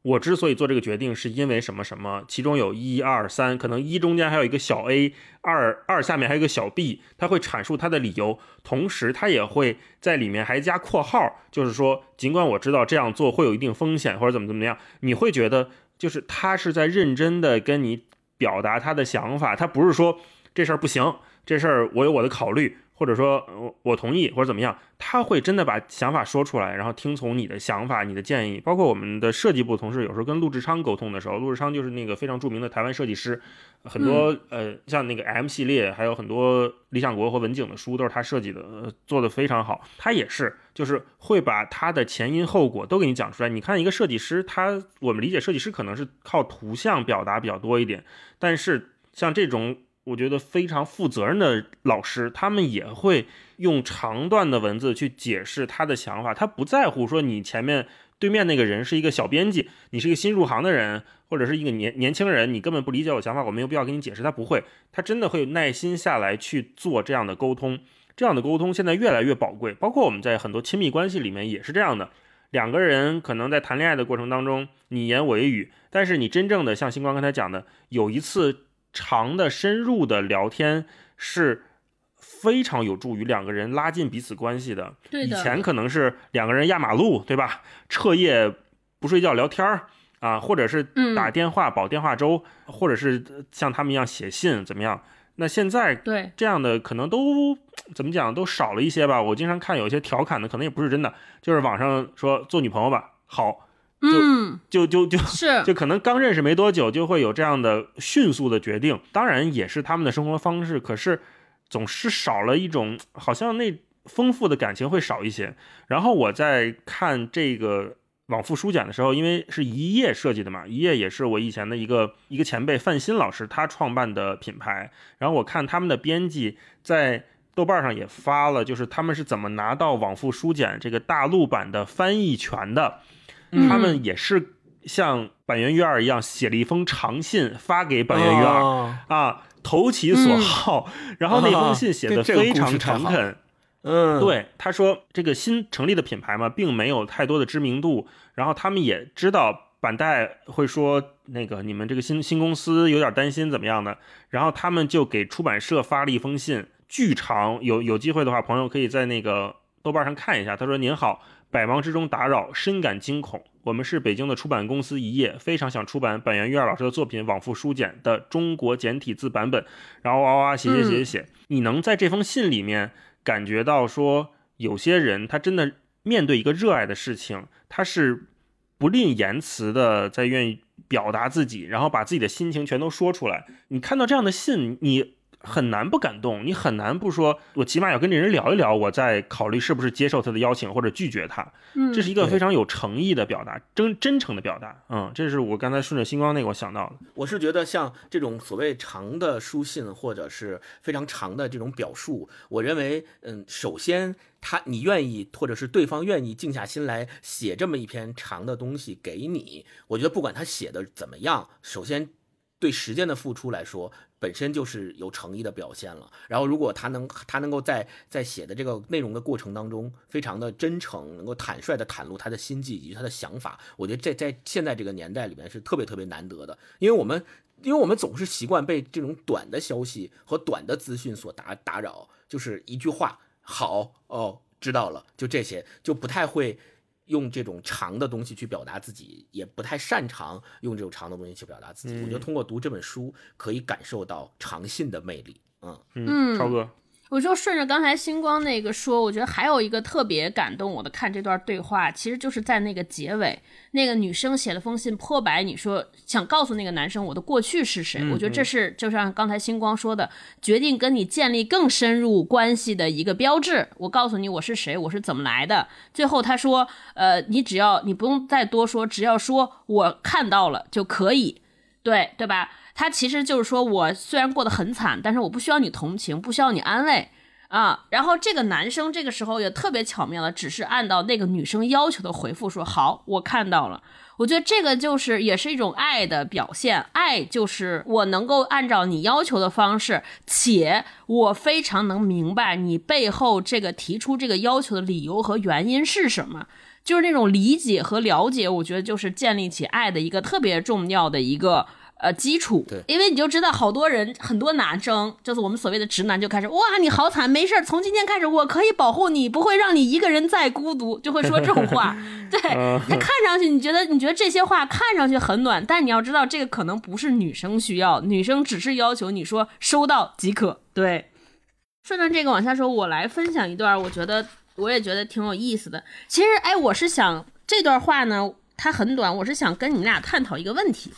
我之所以做这个决定，是因为什么什么，其中有一二三，可能一中间还有一个小 a，二二下面还有一个小 b，他会阐述他的理由，同时他也会在里面还加括号，就是说，尽管我知道这样做会有一定风险或者怎么怎么样，你会觉得就是他是在认真的跟你表达他的想法，他不是说这事儿不行，这事儿我有我的考虑，或者说我我同意或者怎么样，他会真的把想法说出来，然后听从你的想法、你的建议。包括我们的设计部同事有时候跟陆志昌沟通的时候，陆志昌就是那个非常著名的台湾设计师，很多、呃像那个 M 系列，还有很多理想国和文景的书都是他设计的，呃、做的非常好。他也是就是会把他的前因后果都给你讲出来。你看一个设计师，他我们理解设计师可能是靠图像表达比较多一点，但是像这种。我觉得非常负责任的老师，他们也会用长段的文字去解释他的想法，他不在乎说你前面对面那个人是一个小编辑，你是一个新入行的人，或者是一个年年轻人，你根本不理解我想法，我没有必要跟你解释。他不会，他真的会耐心下来去做这样的沟通，这样的沟通现在越来越宝贵，包括我们在很多亲密关系里面也是这样的。两个人可能在谈恋爱的过程当中，你言我语，但是你真正的像星光刚才讲的，有一次。长的深入的聊天是非常有助于两个人拉近彼此关系的。以前可能是两个人压马路，对吧？彻夜不睡觉聊天儿啊，或者是打电话保电话粥，或者是像他们一样写信，怎么样？那现在对这样的可能都怎么讲都少了一些吧。我经常看有一些调侃的，可能也不是真的，就是网上说做女朋友吧，好。嗯，就就就是 就可能刚认识没多久，就会有这样的迅速的决定。当然也是他们的生活方式，可是总是少了一种好像那丰富的感情会少一些。然后我在看这个往复书简的时候，因为是一页设计的嘛，一页也是我以前的一个一个前辈范鑫老师他创办的品牌。然后我看他们的编辑在豆瓣上也发了，就是他们是怎么拿到往复书简这个大陆版的翻译权的。他们也是像板垣瑞二一样写了一封长信发给板垣瑞二、哦啊，投其所好，然后那封信写的非常诚恳。嗯，对，他说这个新成立的品牌嘛，并没有太多的知名度，然后他们也知道板带会说那个你们这个新新公司有点担心怎么样的，然后他们就给出版社发了一封信，巨长，有有机会的话，朋友可以在那个豆瓣上看一下。他说：“您好。”百忙之中打扰，深感惊恐。我们是北京的出版公司一页，非常想出版板垣瑞二老师的作品《往复书简》的中国简体字版本。然后哇哇写写写写，你能在这封信里面感觉到说，有些人他真的面对一个热爱的事情，他是不吝言辞的在愿意表达自己，然后把自己的心情全都说出来。你看到这样的信，你很难不感动，你很难不说，我起码要跟这人聊一聊，我再考虑是不是接受他的邀请或者拒绝他。嗯，这是一个非常有诚意的表达，真真诚的表达。嗯，这是我刚才顺着星光那个我想到的。我是觉得像这种所谓长的书信或者是非常长的这种表述，我认为，嗯，首先他你愿意或者是对方愿意静下心来写这么一篇长的东西给你，我觉得不管他写的怎么样，首先对时间的付出来说。本身就是有诚意的表现了。然后，如果他能，他能够在在写的这个内容的过程当中，非常的真诚，能够坦率的袒露他的心迹以及他的想法，我觉得在在现在这个年代里面是特别特别难得的。因为我们，因为我们总是习惯被这种短的消息和短的资讯所打打扰，就是一句话，好哦，知道了，就这些，就不太会。用这种长的东西去表达自己，也不太擅长用这种长的东西去表达自己。我觉得通过读这本书，可以感受到长信的魅力。嗯嗯，超哥。我就顺着刚才星光那个说，我觉得还有一个特别感动我的，看这段对话，其实就是在那个结尾，那个女生写了封信破白，你说想告诉那个男生我的过去是谁？我觉得这是就像刚才星光说的，决定跟你建立更深入关系的一个标志。我告诉你我是谁，我是怎么来的。最后他说，呃，你只要你不用再多说，只要说我看到了就可以，对对吧？他其实就是说，我虽然过得很惨，但是我不需要你同情，不需要你安慰啊。然后这个男生这个时候也特别巧妙的，只是按照那个女生要求的回复说：“好，我看到了。”我觉得这个就是也是一种爱的表现，爱就是我能够按照你要求的方式，且我非常能明白你背后这个提出这个要求的理由和原因是什么，就是那种理解和了解，我觉得就是建立起爱的一个特别重要的一个。呃，基础，对，因为你就知道，好多人，很多男生，就是我们所谓的直男，就开始，哇，你好惨，没事儿从今天开始，我可以保护你，不会让你一个人再孤独，就会说这种话。对他看上去，你觉得，你觉得这些话看上去很暖，但你要知道，这个可能不是女生需要，女生只是要求你说收到即可。对，顺着这个往下说，我来分享一段，我觉得我也觉得挺有意思的。其实，哎，我是想这段话呢，它很短，我是想跟你们俩探讨一个问题。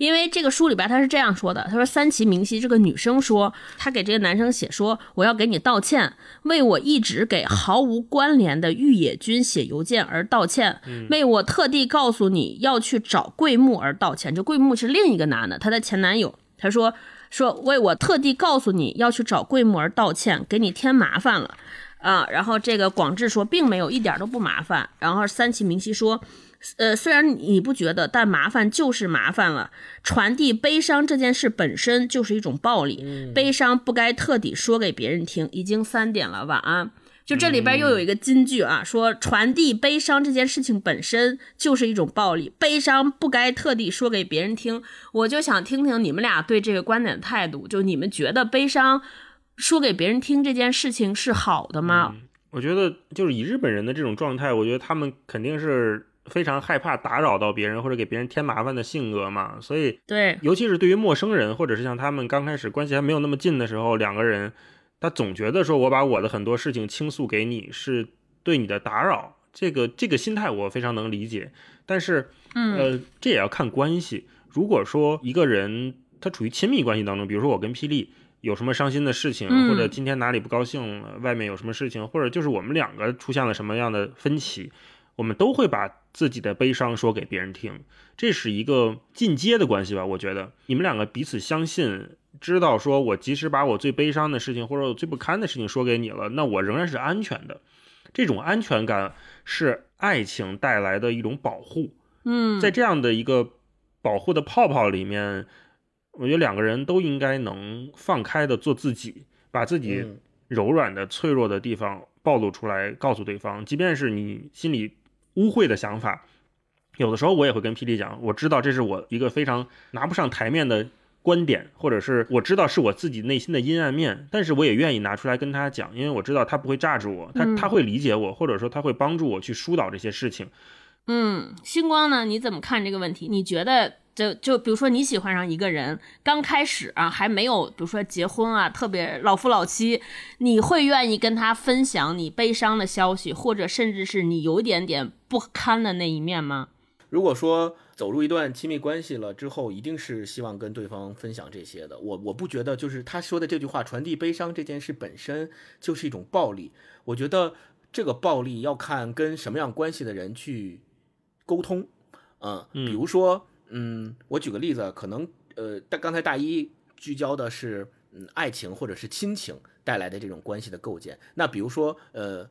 因为这个书里边他是这样说的，他说三崎明希这个女生说，她给这个男生写说，我要给你道歉，为我一直给毫无关联的玉野君写邮件而道歉，为我特地告诉你要去找桂木而道歉。这桂木是另一个男的，他的前男友。他说说为我特地告诉你要去找桂木而道歉，给你添麻烦了啊。然后这个广志说并没有一点都不麻烦。然后三崎明希说。呃，虽然你不觉得，但麻烦就是麻烦了。传递悲伤这件事本身就是一种暴力，悲伤不该特地说给别人听。已经三点了，晚安。就这里边又有一个金句啊，说传递悲伤这件事情本身就是一种暴力，悲伤不该特地说给别人听。我就想听听你们俩对这个观点的态度，就你们觉得悲伤说给别人听这件事情是好的吗？我觉得就是以日本人的这种状态，我觉得他们肯定是。非常害怕打扰到别人或者给别人添麻烦的性格嘛，所以对，尤其是对于陌生人或者是像他们刚开始关系还没有那么近的时候，两个人他总觉得说我把我的很多事情倾诉给你是对你的打扰，这个这个心态我非常能理解。但是，呃，这也要看关系。如果说一个人他处于亲密关系当中，比如说我跟霹雳有什么伤心的事情，或者今天哪里不高兴，外面有什么事情，或者就是我们两个出现了什么样的分歧。我们都会把自己的悲伤说给别人听，这是一个进阶的关系吧？我觉得你们两个彼此相信，知道说我即使把我最悲伤的事情或者我最不堪的事情说给你了，那我仍然是安全的。这种安全感是爱情带来的一种保护。嗯，在这样的一个保护的泡泡里面，我觉得两个人都应该能放开的做自己，把自己柔软的、脆弱的地方暴露出来，告诉对方，即便是你心里。污秽的想法，有的时候我也会跟霹雳讲，我知道这是我一个非常拿不上台面的观点，或者是我知道是我自己内心的阴暗面，但是我也愿意拿出来跟他讲，因为我知道他不会炸着我，他他会理解我，或者说他会帮助我去疏导这些事情。嗯，星光呢？你怎么看这个问题？你觉得？就就比如说你喜欢上一个人，刚开始啊还没有，比如说结婚啊，特别老夫老妻，你会愿意跟他分享你悲伤的消息，或者甚至是你有一点点不堪的那一面吗？如果说走入一段亲密关系了之后，一定是希望跟对方分享这些的。我我不觉得就是他说的这句话传递悲伤这件事本身就是一种暴力。我觉得这个暴力要看跟什么样关系的人去沟通。嗯，比如说，嗯，我举个例子，可能呃，大刚才大一聚焦的是嗯爱情或者是亲情带来的这种关系的构建。那比如说呃。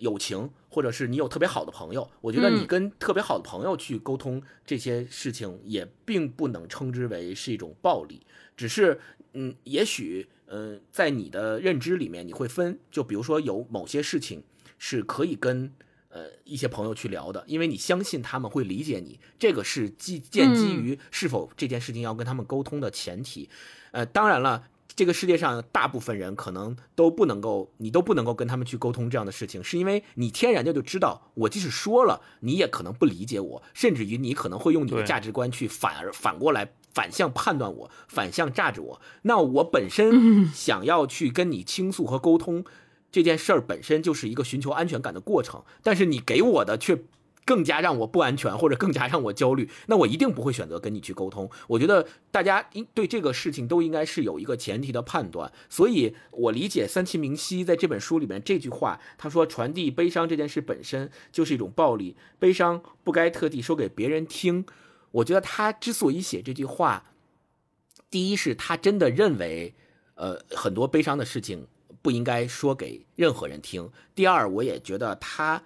友情，或者是你有特别好的朋友，我觉得你跟特别好的朋友去沟通这些事情，也并不能称之为是一种暴力，只是，嗯，也许，嗯，在你的认知里面，你会分，就比如说有某些事情是可以跟，呃，一些朋友去聊的，因为你相信他们会理解你，这个是基建基于是否这件事情要跟他们沟通的前提，呃，当然了。这个世界上大部分人可能都不能够，你都不能够跟他们去沟通这样的事情，是因为你天然的就知道，我即使说了，你也可能不理解我，甚至于你可能会用你的价值观去反而反过来反向判断我，反向榨着我。那我本身 想要去跟你倾诉和沟通这件事儿本身就是一个寻求安全感的过程，但是你给我的却。更加让我不安全，或者更加让我焦虑，那我一定不会选择跟你去沟通。我觉得大家应对这个事情都应该是有一个前提的判断。所以我理解三七明晰在这本书里面这句话，他说传递悲伤这件事本身就是一种暴力，悲伤不该特地说给别人听。我觉得他之所以写这句话，第一是他真的认为，呃，很多悲伤的事情不应该说给任何人听。第二，我也觉得他。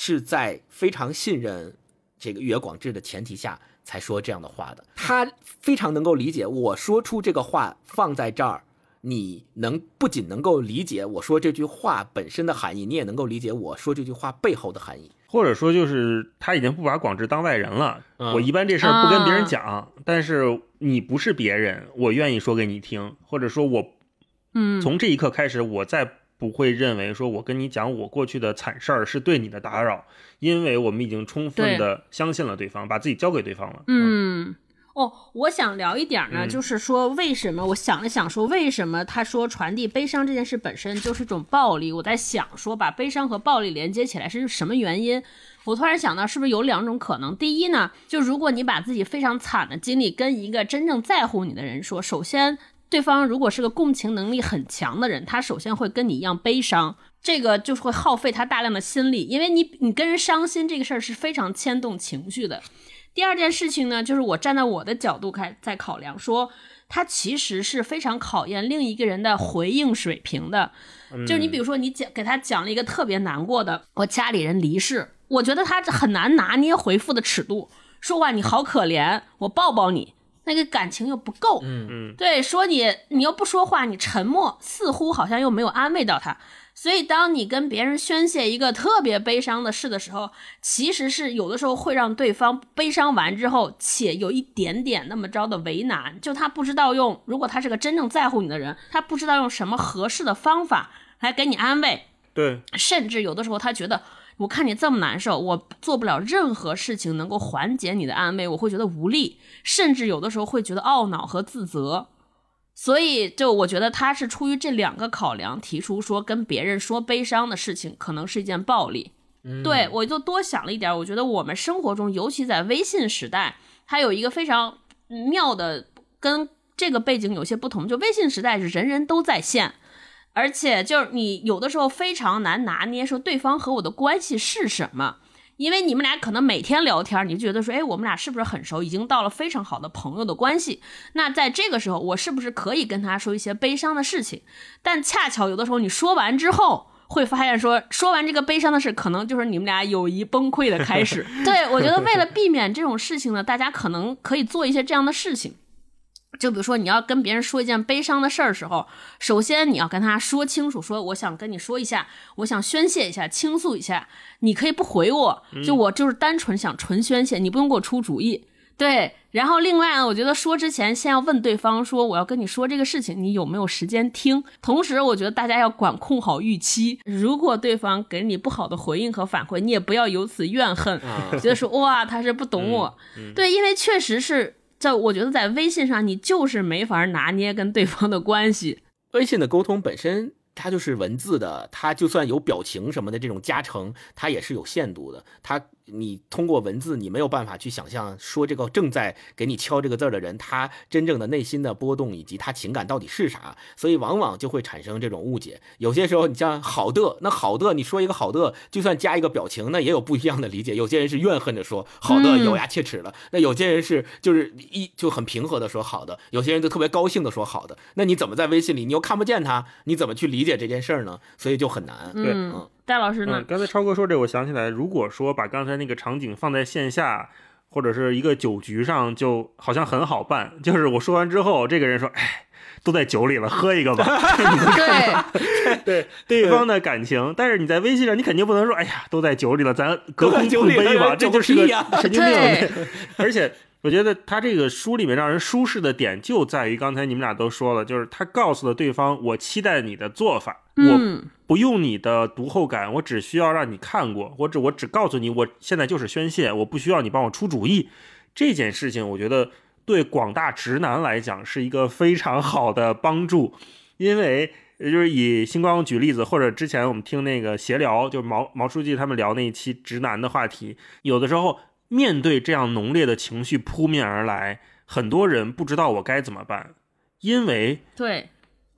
是在非常信任这个岳广志的前提下才说这样的话的。他非常能够理解我说出这个话放在这儿，你能不仅能够理解我说这句话本身的含义，你也能够理解我说这句话背后的含义。或者说，就是他已经不把广志当外人了。我一般这事儿不跟别人讲，但是你不是别人，我愿意说给你听。或者说我，嗯，从这一刻开始，我再。不会认为说我跟你讲我过去的惨事儿是对你的打扰，因为我们已经充分的相信了对方，把自己交给对方了。嗯，哦，我想聊一点呢，就是说为什么？我想了想，说为什么他说传递悲伤这件事本身就是一种暴力？我在想说把悲伤和暴力连接起来是什么原因？我突然想到，是不是有两种可能？第一呢，就如果你把自己非常惨的经历跟一个真正在乎你的人说，首先。对方如果是个共情能力很强的人，他首先会跟你一样悲伤，这个就是会耗费他大量的心力，因为你你跟人伤心这个事儿是非常牵动情绪的。第二件事情呢，就是我站在我的角度开在考量，说他其实是非常考验另一个人的回应水平的。就是你比如说你讲给他讲了一个特别难过的，我家里人离世，我觉得他很难拿捏回复的尺度，说哇你好可怜，我抱抱你。那个感情又不够，嗯。嗯，对，说你你又不说话，你沉默，似乎好像又没有安慰到他，所以当你跟别人宣泄一个特别悲伤的事的时候，其实是有的时候会让对方悲伤完之后，且有一点点那么着的为难，就他不知道用，如果他是个真正在乎你的人，他不知道用什么合适的方法来给你安慰，对，甚至有的时候他觉得。我看你这么难受，我做不了任何事情能够缓解你的安慰，我会觉得无力，甚至有的时候会觉得懊恼和自责。所以，就我觉得他是出于这两个考量，提出说跟别人说悲伤的事情可能是一件暴力。对我就多想了一点，我觉得我们生活中，尤其在微信时代，它有一个非常妙的，跟这个背景有些不同，就微信时代是人人都在线。而且就是你有的时候非常难拿捏，说对方和我的关系是什么，因为你们俩可能每天聊天，你就觉得说，哎，我们俩是不是很熟，已经到了非常好的朋友的关系？那在这个时候，我是不是可以跟他说一些悲伤的事情？但恰巧有的时候你说完之后，会发现说，说完这个悲伤的事，可能就是你们俩友谊崩溃的开始。对我觉得，为了避免这种事情呢，大家可能可以做一些这样的事情。就比如说，你要跟别人说一件悲伤的事儿的时候，首先你要跟他说清楚，说我想跟你说一下，我想宣泄一下，倾诉一下。你可以不回我，就我就是单纯想纯宣泄，你不用给我出主意。对，然后另外呢，我觉得说之前先要问对方说，我要跟你说这个事情，你有没有时间听？同时，我觉得大家要管控好预期，如果对方给你不好的回应和反馈，你也不要由此怨恨，觉得说哇他是不懂我。对，因为确实是。在我觉得，在微信上你就是没法拿捏跟对方的关系。微信的沟通本身它就是文字的，它就算有表情什么的这种加成，它也是有限度的。它你通过文字，你没有办法去想象说这个正在给你敲这个字儿的人，他真正的内心的波动以及他情感到底是啥，所以往往就会产生这种误解。有些时候，你像好的，那好的，你说一个好的，就算加一个表情，那也有不一样的理解。有些人是怨恨着说好的，咬牙切齿了；那有些人是就是一就很平和的说好的，有些人就特别高兴的说好的。那你怎么在微信里，你又看不见他，你怎么去理解这件事儿呢？所以就很难。对，嗯，戴老师呢？刚才超哥说这，我想起来，如果说把刚才那个场景放在线下，或者是一个酒局上，就好像很好办。就是我说完之后，这个人说：“哎，都在酒里了，喝一个吧。对 对，对方的感情。但是你在微信上，你肯定不能说：“哎呀，都在酒里了，咱隔空碰杯吧。”这就是个神经病。而且。我觉得他这个书里面让人舒适的点就在于刚才你们俩都说了，就是他告诉了对方，我期待你的做法，我不用你的读后感，我只需要让你看过，我只我只告诉你，我现在就是宣泄，我不需要你帮我出主意。这件事情，我觉得对广大直男来讲是一个非常好的帮助，因为就是以星光举例子，或者之前我们听那个闲聊，就毛毛书记他们聊那一期直男的话题，有的时候。面对这样浓烈的情绪扑面而来，很多人不知道我该怎么办，因为对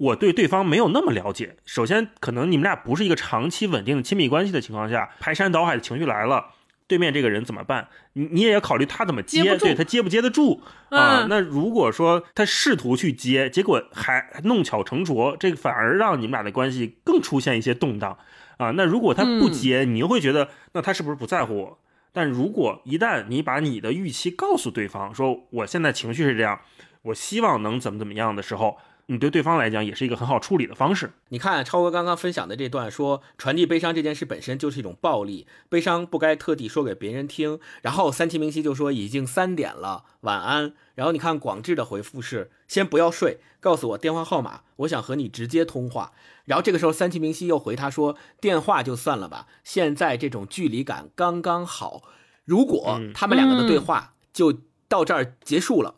我对对方没有那么了解。首先，可能你们俩不是一个长期稳定的亲密关系的情况下，排山倒海的情绪来了，对面这个人怎么办？你你也要考虑他怎么接，对他接不接得住啊？那如果说他试图去接，结果还弄巧成拙，这个反而让你们俩的关系更出现一些动荡啊。那如果他不接，你又会觉得，那他是不是不在乎我？但如果一旦你把你的预期告诉对方，说我现在情绪是这样，我希望能怎么怎么样的时候，你对对方来讲也是一个很好处理的方式。你看超哥刚刚分享的这段，说传递悲伤这件事本身就是一种暴力，悲伤不该特地说给别人听。然后三七明熙就说已经三点了，晚安。然后你看广志的回复是先不要睡，告诉我电话号码，我想和你直接通话。然后这个时候，三七明熙又回他说：“电话就算了吧，现在这种距离感刚刚好。如果他们两个的对话就到这儿结束了，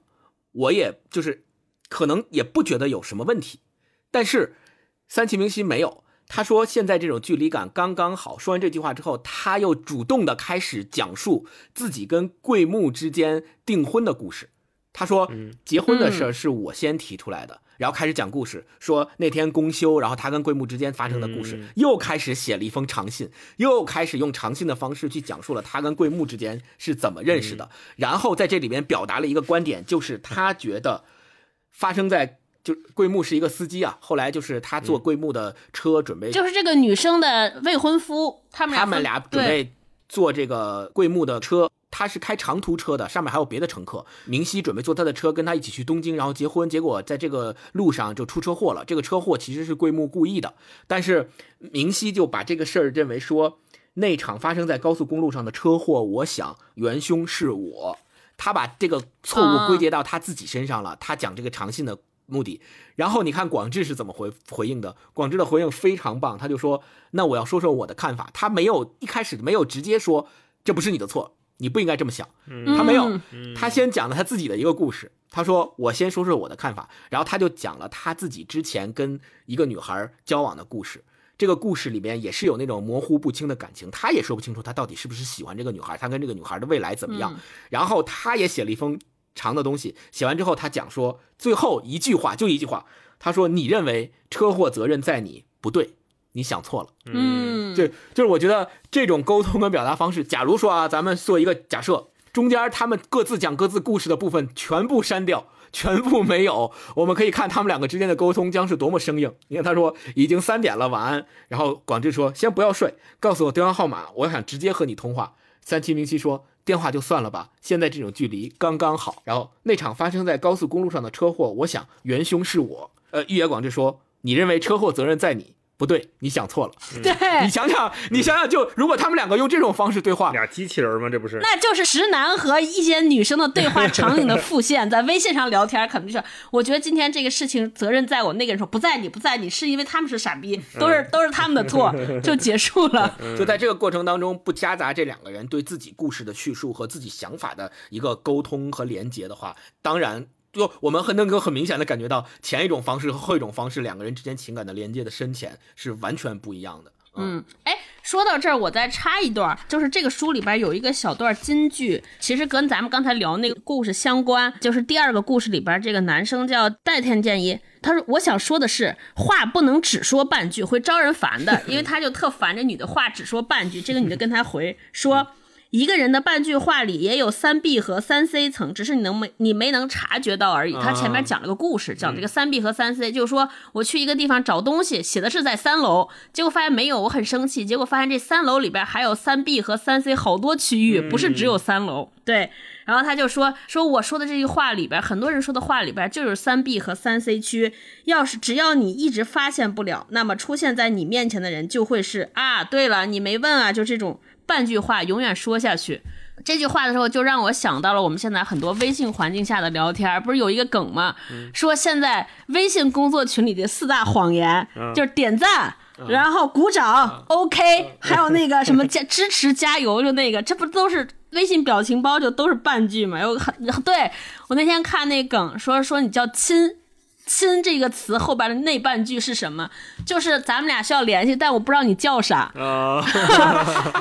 我也就是可能也不觉得有什么问题。但是三七明希没有，他说现在这种距离感刚刚好。说完这句话之后，他又主动的开始讲述自己跟桂木之间订婚的故事。他说，结婚的事儿是我先提出来的。”然后开始讲故事，说那天公休，然后他跟桂木之间发生的故事，又开始写了一封长信，又开始用长信的方式去讲述了他跟桂木之间是怎么认识的。然后在这里面表达了一个观点，就是他觉得发生在就桂木是一个司机啊，后来就是他坐桂木的车准备，就是这个女生的未婚夫，他们他们俩准备坐这个桂木的车。他是开长途车的，上面还有别的乘客。明熙准备坐他的车，跟他一起去东京，然后结婚。结果在这个路上就出车祸了。这个车祸其实是桂木故意的，但是明熙就把这个事儿认为说，那场发生在高速公路上的车祸，我想元凶是我。他把这个错误归结到他自己身上了。他讲这个长信的目的。然后你看广志是怎么回回应的？广志的回应非常棒，他就说：“那我要说说我的看法。”他没有一开始没有直接说这不是你的错。你不应该这么想，他没有，他先讲了他自己的一个故事。他说：“我先说说我的看法。”然后他就讲了他自己之前跟一个女孩交往的故事。这个故事里面也是有那种模糊不清的感情，他也说不清楚他到底是不是喜欢这个女孩，他跟这个女孩的未来怎么样。然后他也写了一封长的东西，写完之后他讲说，最后一句话就一句话，他说：“你认为车祸责任在你，不对。”你想错了，嗯，对就是我觉得这种沟通跟表达方式，假如说啊，咱们做一个假设，中间他们各自讲各自故事的部分全部删掉，全部没有，我们可以看他们两个之间的沟通将是多么生硬。你看，他说已经三点了，晚安。然后广志说先不要睡，告诉我电话号码，我想直接和你通话。三七零七说电话就算了吧，现在这种距离刚刚好。然后那场发生在高速公路上的车祸，我想元凶是我。呃，玉野广志说你认为车祸责任在你。不对，你想错了。对，你想想，你想想，就如果他们两个用这种方式对话，俩机器人吗？这不是？那就是直男和一些女生的对话 场景的复现，在微信上聊天，肯定是。我觉得今天这个事情责任在我，那个人说不在你，不在你，是因为他们是傻逼，都是都是他们的错，就结束了。就在这个过程当中，不夹杂这两个人对自己故事的叙述和自己想法的一个沟通和连接的话，当然。就我们很能够很明显的感觉到前一种方式和后一种方式两个人之间情感的连接的深浅是完全不一样的。嗯，哎，说到这儿，我再插一段，就是这个书里边有一个小段金句，其实跟咱们刚才聊那个故事相关。就是第二个故事里边，这个男生叫代天剑一，他说：“我想说的是，话不能只说半句，会招人烦的。”因为他就特烦这女的话只说半句。这个女的跟他回说。一个人的半句话里也有三 B 和三 C 层，只是你能没你没能察觉到而已。他前面讲了个故事，讲这个三 B 和三 C，就是说我去一个地方找东西，写的是在三楼，结果发现没有，我很生气。结果发现这三楼里边还有三 B 和三 C 好多区域，不是只有三楼。对，然后他就说说我说的这句话里边，很多人说的话里边就是三 B 和三 C 区。要是只要你一直发现不了，那么出现在你面前的人就会是啊，对了，你没问啊，就这种。半句话永远说下去，这句话的时候就让我想到了我们现在很多微信环境下的聊天，不是有一个梗吗？说现在微信工作群里的四大谎言，就是点赞，然后鼓掌，OK，还有那个什么 加支持加油，就那个，这不都是微信表情包就都是半句嘛？有很对我那天看那梗说说你叫亲。亲这个词后边的那半句是什么？就是咱们俩需要联系，但我不知道你叫啥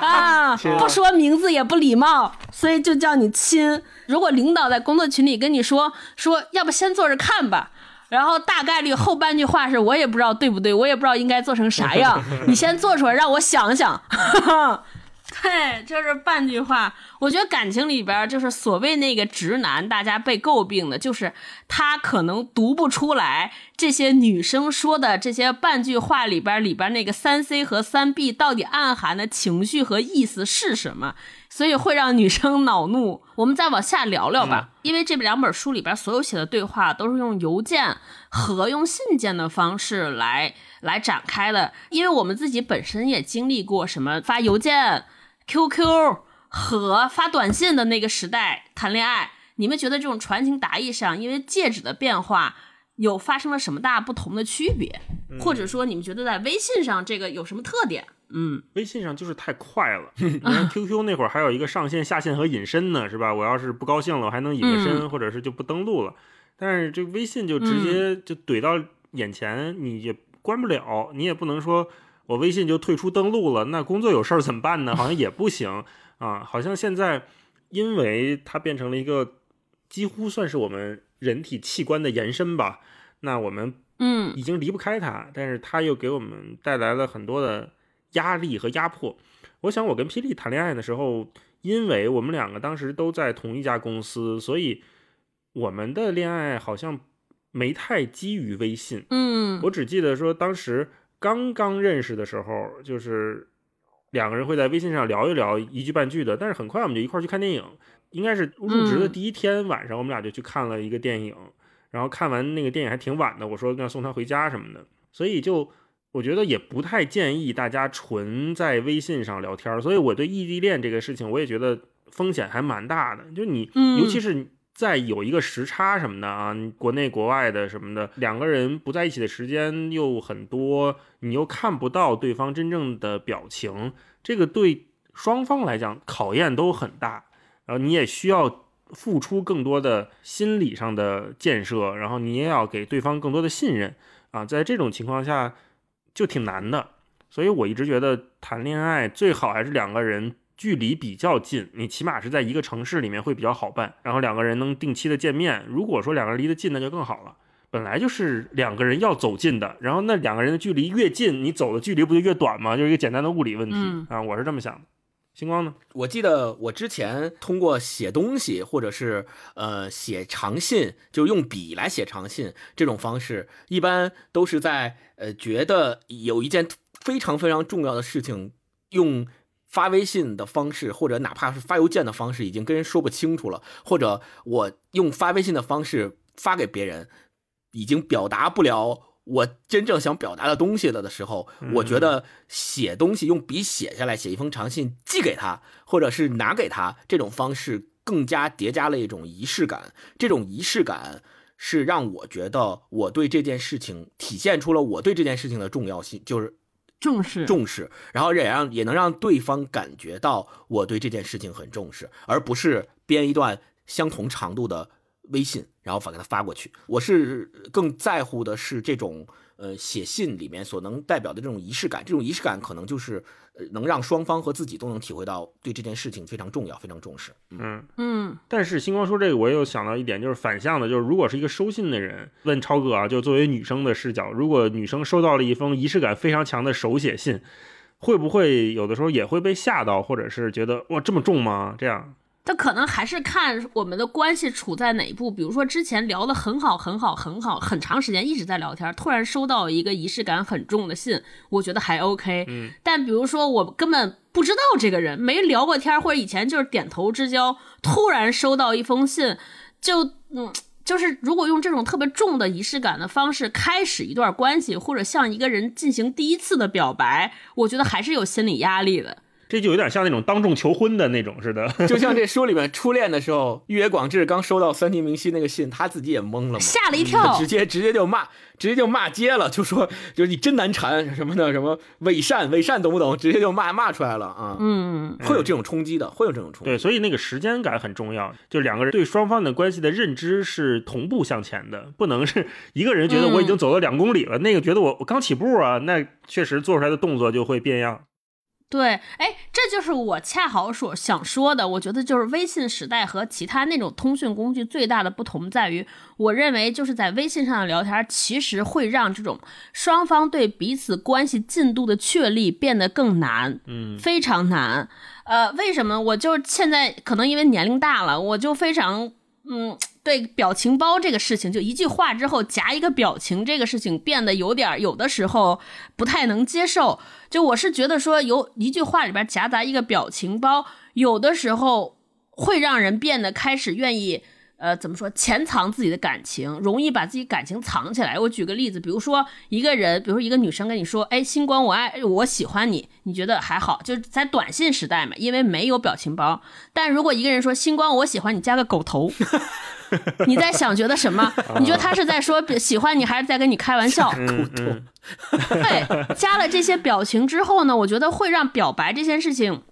啊，不说名字也不礼貌，所以就叫你亲。如果领导在工作群里跟你说说，要不先坐着看吧，然后大概率后半句话是我也不知道对不对，我也不知道应该做成啥样，你先做出来让我想想。对，就是半句话。我觉得感情里边，就是所谓那个直男，大家被诟病的，就是他可能读不出来这些女生说的这些半句话里边里边那个三 C 和三 B 到底暗含的情绪和意思是什么，所以会让女生恼怒。我们再往下聊聊吧，因为这两本书里边所有写的对话都是用邮件和用信件的方式来来展开的，因为我们自己本身也经历过什么发邮件。QQ 和发短信的那个时代谈恋爱，你们觉得这种传情达意上，因为戒指的变化，有发生了什么大不同的区别？或者说，你们觉得在微信上这个有什么特点？嗯，微信上就是太快了。你看 QQ 那会儿还有一个上线、下线和隐身呢，是吧？我要是不高兴了，我还能隐个身，或者是就不登录了。但是这微信就直接就怼到眼前，你也关不了，你也不能说。我微信就退出登录了，那工作有事儿怎么办呢？好像也不行啊。好像现在，因为它变成了一个几乎算是我们人体器官的延伸吧。那我们嗯已经离不开它，但是它又给我们带来了很多的压力和压迫。我想我跟霹雳谈恋爱的时候，因为我们两个当时都在同一家公司，所以我们的恋爱好像没太基于微信。嗯，我只记得说当时。刚刚认识的时候，就是两个人会在微信上聊一聊一句半句的，但是很快我们就一块去看电影。应该是入职的第一天晚上，我们俩就去看了一个电影，然后看完那个电影还挺晚的，我说要送他回家什么的。所以就我觉得也不太建议大家纯在微信上聊天。所以我对异地恋这个事情，我也觉得风险还蛮大的。就你，尤其是。再有一个时差什么的啊，国内国外的什么的，两个人不在一起的时间又很多，你又看不到对方真正的表情，这个对双方来讲考验都很大。然后你也需要付出更多的心理上的建设，然后你也要给对方更多的信任啊，在这种情况下就挺难的。所以我一直觉得谈恋爱最好还是两个人。距离比较近，你起码是在一个城市里面会比较好办，然后两个人能定期的见面。如果说两个人离得近，那就更好了。本来就是两个人要走近的，然后那两个人的距离越近，你走的距离不就越短吗？就是一个简单的物理问题啊，我是这么想的。星光呢？我记得我之前通过写东西，或者是呃写长信，就用笔来写长信这种方式，一般都是在呃觉得有一件非常非常重要的事情用。发微信的方式，或者哪怕是发邮件的方式，已经跟人说不清楚了，或者我用发微信的方式发给别人，已经表达不了我真正想表达的东西了的时候，我觉得写东西用笔写下来，写一封长信寄给他，或者是拿给他，这种方式更加叠加了一种仪式感。这种仪式感是让我觉得我对这件事情体现出了我对这件事情的重要性，就是。重视。重视，然后也让也能让对方感觉到我对这件事情很重视，而不是编一段相同长度的微信，然后发给他发过去。我是更在乎的是这种呃写信里面所能代表的这种仪式感，这种仪式感可能就是呃能让双方和自己都能体会到对这件事情非常重要、非常重视。嗯嗯，但是星光说这个，我又想到一点，就是反向的，就是如果是一个收信的人问超哥啊，就作为女生的视角，如果女生收到了一封仪式感非常强的手写信，会不会有的时候也会被吓到，或者是觉得哇这么重吗？这样？他可能还是看我们的关系处在哪一步。比如说之前聊的很好、很好、很好，很长时间一直在聊天，突然收到一个仪式感很重的信，我觉得还 OK。嗯，但比如说我根本不知道这个人，没聊过天，或者以前就是点头之交，突然收到一封信，就嗯，就是如果用这种特别重的仪式感的方式开始一段关系，或者向一个人进行第一次的表白，我觉得还是有心理压力的。这就有点像那种当众求婚的那种似的，就像这 书里面初恋的时候，玉野广志刚收到三田明希那个信，他自己也懵了嘛，吓了一跳，直接直接就骂，直接就骂街了，就说就是你真难缠什么的，什么伪善伪善懂不懂？直接就骂骂出来了啊，嗯，会有这种冲击的，会有这种冲击。对，所以那个时间感很重要，就两个人对双方的关系的认知是同步向前的，不能是 一个人觉得我已经走了两公里了，那个觉得我我刚起步啊，那确实做出来的动作就会变样。对，哎，这就是我恰好所想说的。我觉得就是微信时代和其他那种通讯工具最大的不同在于，我认为就是在微信上的聊天，其实会让这种双方对彼此关系进度的确立变得更难，嗯，非常难。呃，为什么？我就现在可能因为年龄大了，我就非常嗯。对表情包这个事情，就一句话之后夹一个表情，这个事情变得有点有的时候不太能接受。就我是觉得说，有一句话里边夹杂一个表情包，有的时候会让人变得开始愿意。呃，怎么说？潜藏自己的感情，容易把自己感情藏起来。我举个例子，比如说一个人，比如说一个女生跟你说：“哎，星光，我爱，我喜欢你。”你觉得还好，就是在短信时代嘛，因为没有表情包。但如果一个人说：“星光，我喜欢你”，加个狗头，你在想觉得什么？你觉得他是在说喜欢你，还是在跟你开玩笑？对，加了这些表情之后呢，我觉得会让表白这件事情。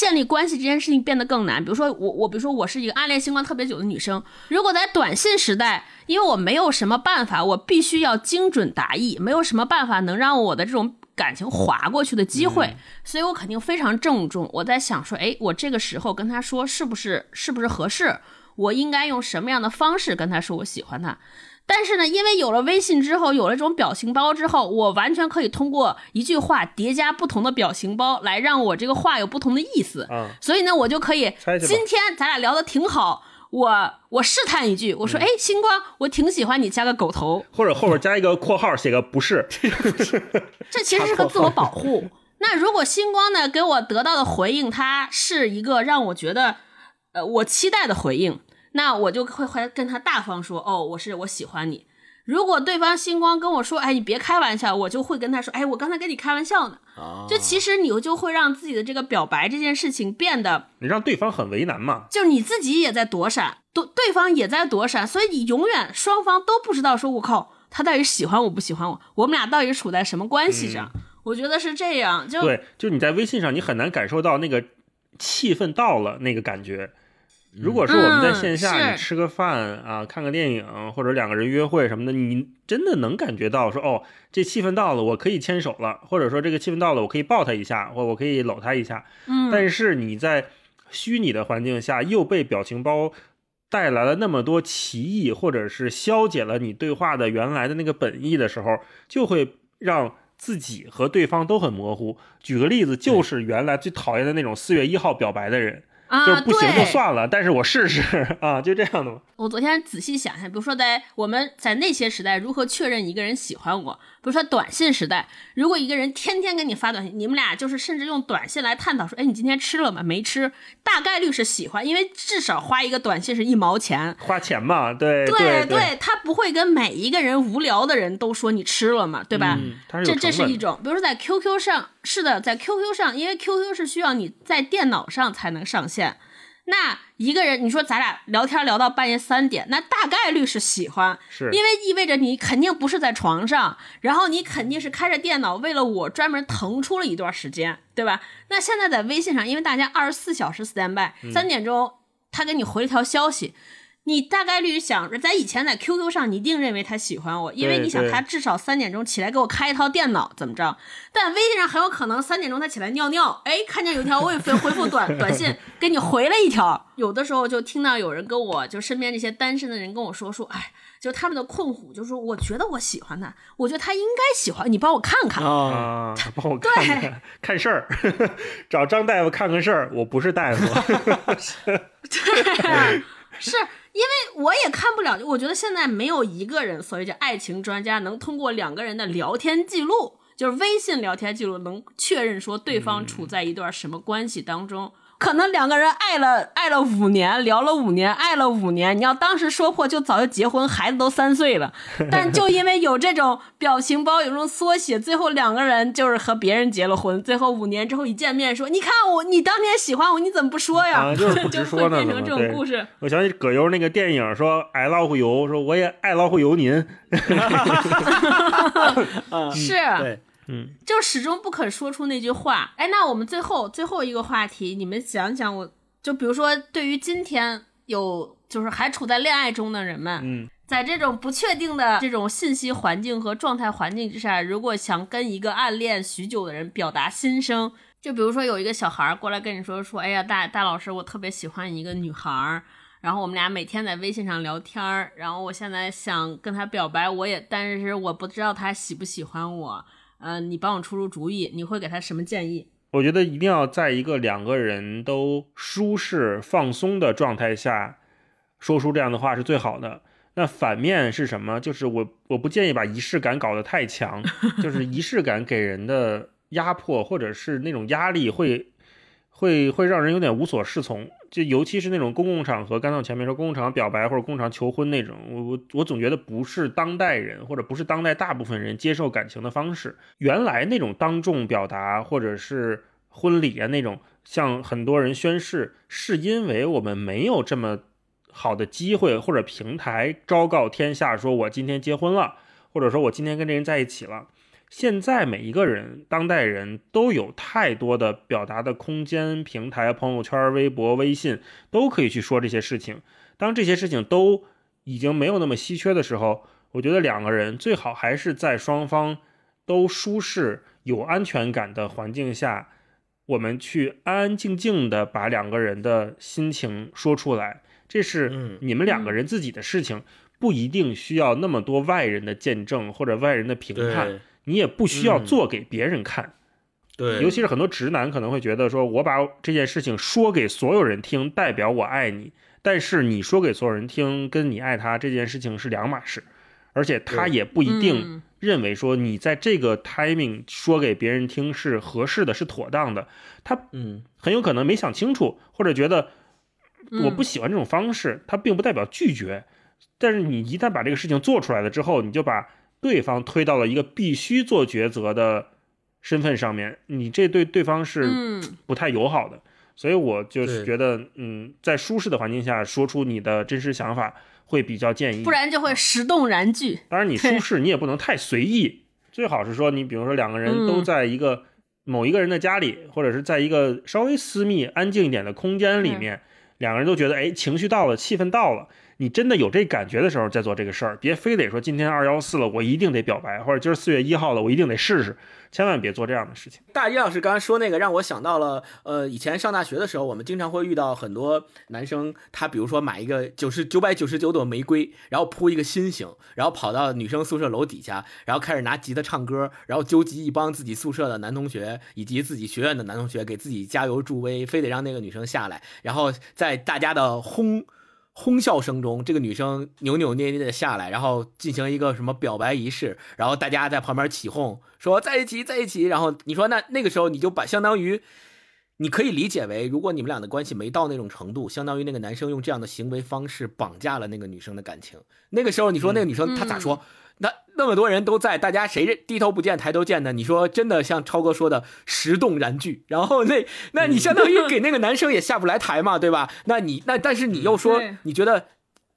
建立关系这件事情变得更难。比如说我我比如说我是一个暗恋星光特别久的女生，如果在短信时代，因为我没有什么办法，我必须要精准达意，没有什么办法能让我的这种感情划过去的机会，所以我肯定非常郑重。我在想说，哎，我这个时候跟他说是不是是不是合适？我应该用什么样的方式跟他说我喜欢他？但是呢，因为有了微信之后，有了这种表情包之后，我完全可以通过一句话叠加不同的表情包，来让我这个话有不同的意思。嗯，所以呢，我就可以今天咱俩聊的挺好，我我试探一句，我说，哎，星光，我挺喜欢你，加个狗头，或者后面加一个括号，写个不是，这其实是个自我保护。那如果星光呢给我得到的回应，它是一个让我觉得，呃，我期待的回应。那我就会会跟他大方说，哦，我是我喜欢你。如果对方星光跟我说，哎，你别开玩笑，我就会跟他说，哎，我刚才跟你开玩笑呢。就其实你就会让自己的这个表白这件事情变得，你让对方很为难嘛。就你自己也在躲闪，对对方也在躲闪，所以你永远双方都不知道说，我靠，他到底喜欢我不喜欢我，我们俩到底处在什么关系上？我觉得是这样。就对，就你在微信上，你很难感受到那个气氛到了那个感觉。如果说我们在线下，你吃个饭啊，看个电影，或者两个人约会什么的，你真的能感觉到说，哦，这气氛到了，我可以牵手了，或者说这个气氛到了，我可以抱他一下，或我可以搂他一下。嗯。但是你在虚拟的环境下，又被表情包带来了那么多歧义，或者是消解了你对话的原来的那个本意的时候，就会让自己和对方都很模糊。举个例子，就是原来最讨厌的那种四月一号表白的人。就不行就算了，但是我试试啊，就这样的。我昨天仔细想想，比如说在我们在那些时代，如何确认一个人喜欢我？比如说短信时代，如果一个人天天给你发短信，你们俩就是甚至用短信来探讨说，哎，你今天吃了吗？没吃，大概率是喜欢，因为至少花一个短信是一毛钱，花钱嘛，对对对，他不会跟每一个人无聊的人都说你吃了嘛，对吧？这这是一种，比如说在 QQ 上，是的，在 QQ 上，因为 QQ 是需要你在电脑上才能上线。那一个人，你说咱俩聊天聊到半夜三点，那大概率是喜欢，是。因为意味着你肯定不是在床上，然后你肯定是开着电脑，为了我专门腾出了一段时间，对吧？那现在在微信上，因为大家二十四小时 stand by，三点钟他给你回了条消息，你大概率想在以前在 QQ 上，你一定认为他喜欢我，因为你想他至少三点钟起来给我开一套电脑，怎么着？但微信上很有可能三点钟他起来尿尿，哎，看见有条未回回复短 短信，给你回了一条。有的时候就听到有人跟我就身边这些单身的人跟我说说，哎，就他们的困惑，就是我觉得我喜欢他，我觉得他应该喜欢你，帮我看看。啊，啊，帮我看看看事儿，找张大夫看看事儿。我不是大夫，对，是因为我也看不了，我觉得现在没有一个人所谓叫爱情专家能通过两个人的聊天记录，就是微信聊天记录，能确认说对方处在一段什么关系当中。可能两个人爱了爱了五年，聊了五年，爱了五年。你要当时说破，就早就结婚，孩子都三岁了。但就因为有这种表情包，有这种缩写，最后两个人就是和别人结了婚。最后五年之后一见面，说：“你看我，你当年喜欢我，你怎么不说呀？”啊 就是不直说呢会变成这怎么对种故事。我想起葛优那个电影说爱老虎油，说我也爱老虎油您。是，对，嗯，就始终不肯说出那句话。哎，那我们最后最后一个话题，你们讲讲我，就比如说，对于今天有就是还处在恋爱中的人们，嗯，在这种不确定的这种信息环境和状态环境之下，如果想跟一个暗恋许久的人表达心声，就比如说有一个小孩儿过来跟你说说，哎呀，大大老师，我特别喜欢一个女孩儿。然后我们俩每天在微信上聊天儿，然后我现在想跟他表白，我也，但是我不知道他喜不喜欢我，嗯、你帮我出出主意，你会给他什么建议？我觉得一定要在一个两个人都舒适放松的状态下，说出这样的话是最好的。那反面是什么？就是我我不建议把仪式感搞得太强，就是仪式感给人的压迫或者是那种压力会会会让人有点无所适从。就尤其是那种公共场合，刚才我前面说公共场合表白或者公共场合求婚那种，我我我总觉得不是当代人或者不是当代大部分人接受感情的方式。原来那种当众表达或者是婚礼啊那种，向很多人宣誓，是因为我们没有这么好的机会或者平台昭告天下，说我今天结婚了，或者说我今天跟这人在一起了。现在每一个人，当代人都有太多的表达的空间、平台、朋友圈、微博、微信，都可以去说这些事情。当这些事情都已经没有那么稀缺的时候，我觉得两个人最好还是在双方都舒适、有安全感的环境下，我们去安安静静的把两个人的心情说出来。这是嗯你们两个人自己的事情，不一定需要那么多外人的见证或者外人的评判。对你也不需要嗯做给别人看，对，尤其是很多直男可能会觉得说，我把这件事情说给所有人听，代表我爱你，但是你说给所有人听，跟你爱他这件事情是两码事，而且他也不一定嗯。认为说你在这个 timing 说给别人听是合适的，是妥当的，他嗯。很有可能没想清楚，或者觉得嗯我不喜欢这种方式，他并不代表拒绝。但是你一旦把这个事情做出来了之后，你就把对方推到了一个必须做抉择的身份上面，你这对对方是嗯不太友好的。所以我就是觉得，嗯，在舒适的环境下说出你的真实想法会比较建议。不然就会石动燃具。当然，你舒适你也不能太随意，最好是说你比如说两个人都嗯在一个某一个人的家里，或者是在一个稍微私密、安静一点的空间里面，两个人都觉得哎情绪到了，气氛到了。你真的有这感觉的时候再做这个事儿，别非得说今天二幺四了，我一定得表白，或者今儿四月一号了，我一定得试试，千万别做这样的事情。大一老师刚才说那个，让我想到了，呃，以前上大学的时候，我们经常会遇到很多男生，他比如说买一个九十九百九十九朵玫瑰，然后铺一个心形，然后跑到女生宿舍楼底下，然后开始拿吉他唱歌，然后纠集一帮自己宿舍的男同学以及自己学院的男同学，给自己加油助威，非得让那个女生下来，然后在大家的轰。哄笑声中，这个女生扭扭捏捏的下来，然后进行一个什么表白仪式，然后大家在旁边起哄，说在一起，在一起。然后你说那那个时候你就把相当于，你可以理解为，如果你们俩的关系没到那种程度，相当于那个男生用这样的行为方式绑架了那个女生的感情。那个时候你说那个女生她咋说？那那么多人都在，大家谁低头不见抬头见的？你说真的像超哥说的石动燃具，然后那那你相当于给那个男生也下不来台嘛，对吧？那你那但是你又说你觉得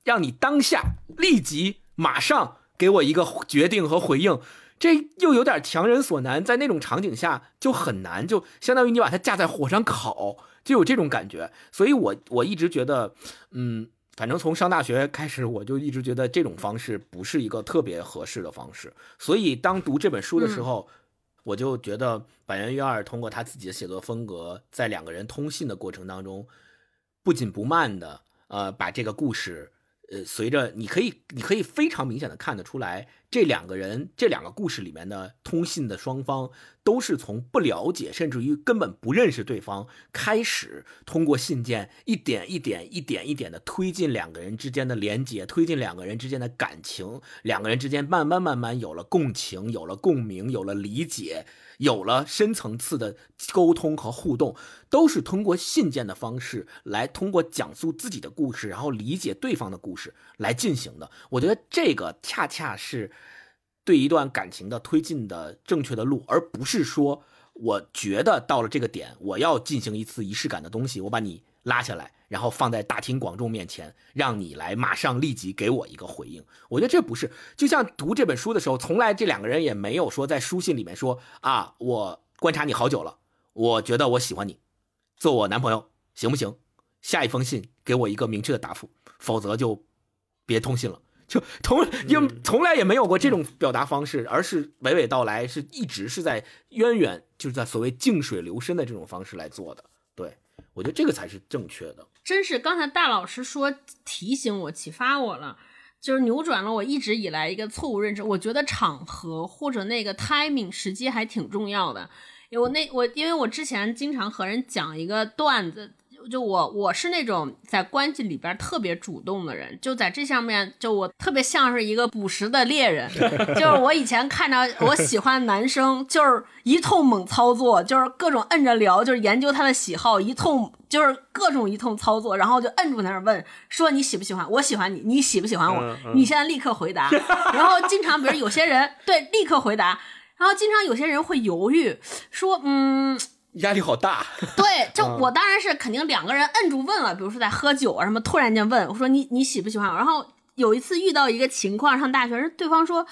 让你当下立即马上给我一个决定和回应，这又有点强人所难，在那种场景下就很难，就相当于你把它架在火上烤，就有这种感觉。所以我我一直觉得，嗯，反正从上大学开始，我就一直觉得这种方式不是一个特别合适的方式。所以当读这本书的时候，我就觉得板垣瑞二通过他自己的写作风格，在两个人通信的过程当中，不紧不慢的，呃，把这个故事，呃，随着你可以，你可以非常明显的看得出来。这两个人，这两个故事里面的通信的双方，都是从不了解，甚至于根本不认识对方，开始通过信件一点一点、一点一点的推进两个人之间的连接，推进两个人之间的感情，两个人之间慢慢慢慢有了共情，有了共鸣，有了理解。有了深层次的沟通和互动，都是通过信件的方式来通过讲述自己的故事，然后理解对方的故事来进行的。我觉得这个恰恰是对一段感情的推进的正确的路，而不是说我觉得到了这个点，我要进行一次仪式感的东西，我把你。拉下来，然后放在大庭广众面前，让你来马上立即给我一个回应。我觉得这不是，就像读这本书的时候，从来这两个人也没有说在书信里面说啊，我观察你好久了，我觉得我喜欢你，做我男朋友行不行？下一封信给我一个明确的答复，否则就别通信了。就从也从来也没有过这种表达方式，而是娓娓道来，是一直是在渊源，就是在所谓静水流深的这种方式来做的。我觉得这个才是正确的。真是刚才大老师说提醒我、启发我了，就是扭转了我一直以来一个错误认知。我觉得场合或者那个 timing 时机还挺重要的。我那我因为我之前经常和人讲一个段子。就我我是那种在关系里边特别主动的人，就在这上面，就我特别像是一个捕食的猎人。就是我以前看着我喜欢男生，就是一通猛操作，就是各种摁着聊，就是研究他的喜好，一通就是各种一通操作，然后就摁住那儿问说你喜不喜欢？我喜欢你，你喜不喜欢我？你现在立刻回答。然后经常比如有些人对立刻回答，然后经常有些人会犹豫说嗯。压力好大，对，就我当然是肯定两个人摁住问了，比如说在喝酒啊什么，突然间问我说你你喜不喜欢？然后有一次遇到一个情况，上大学，对方说，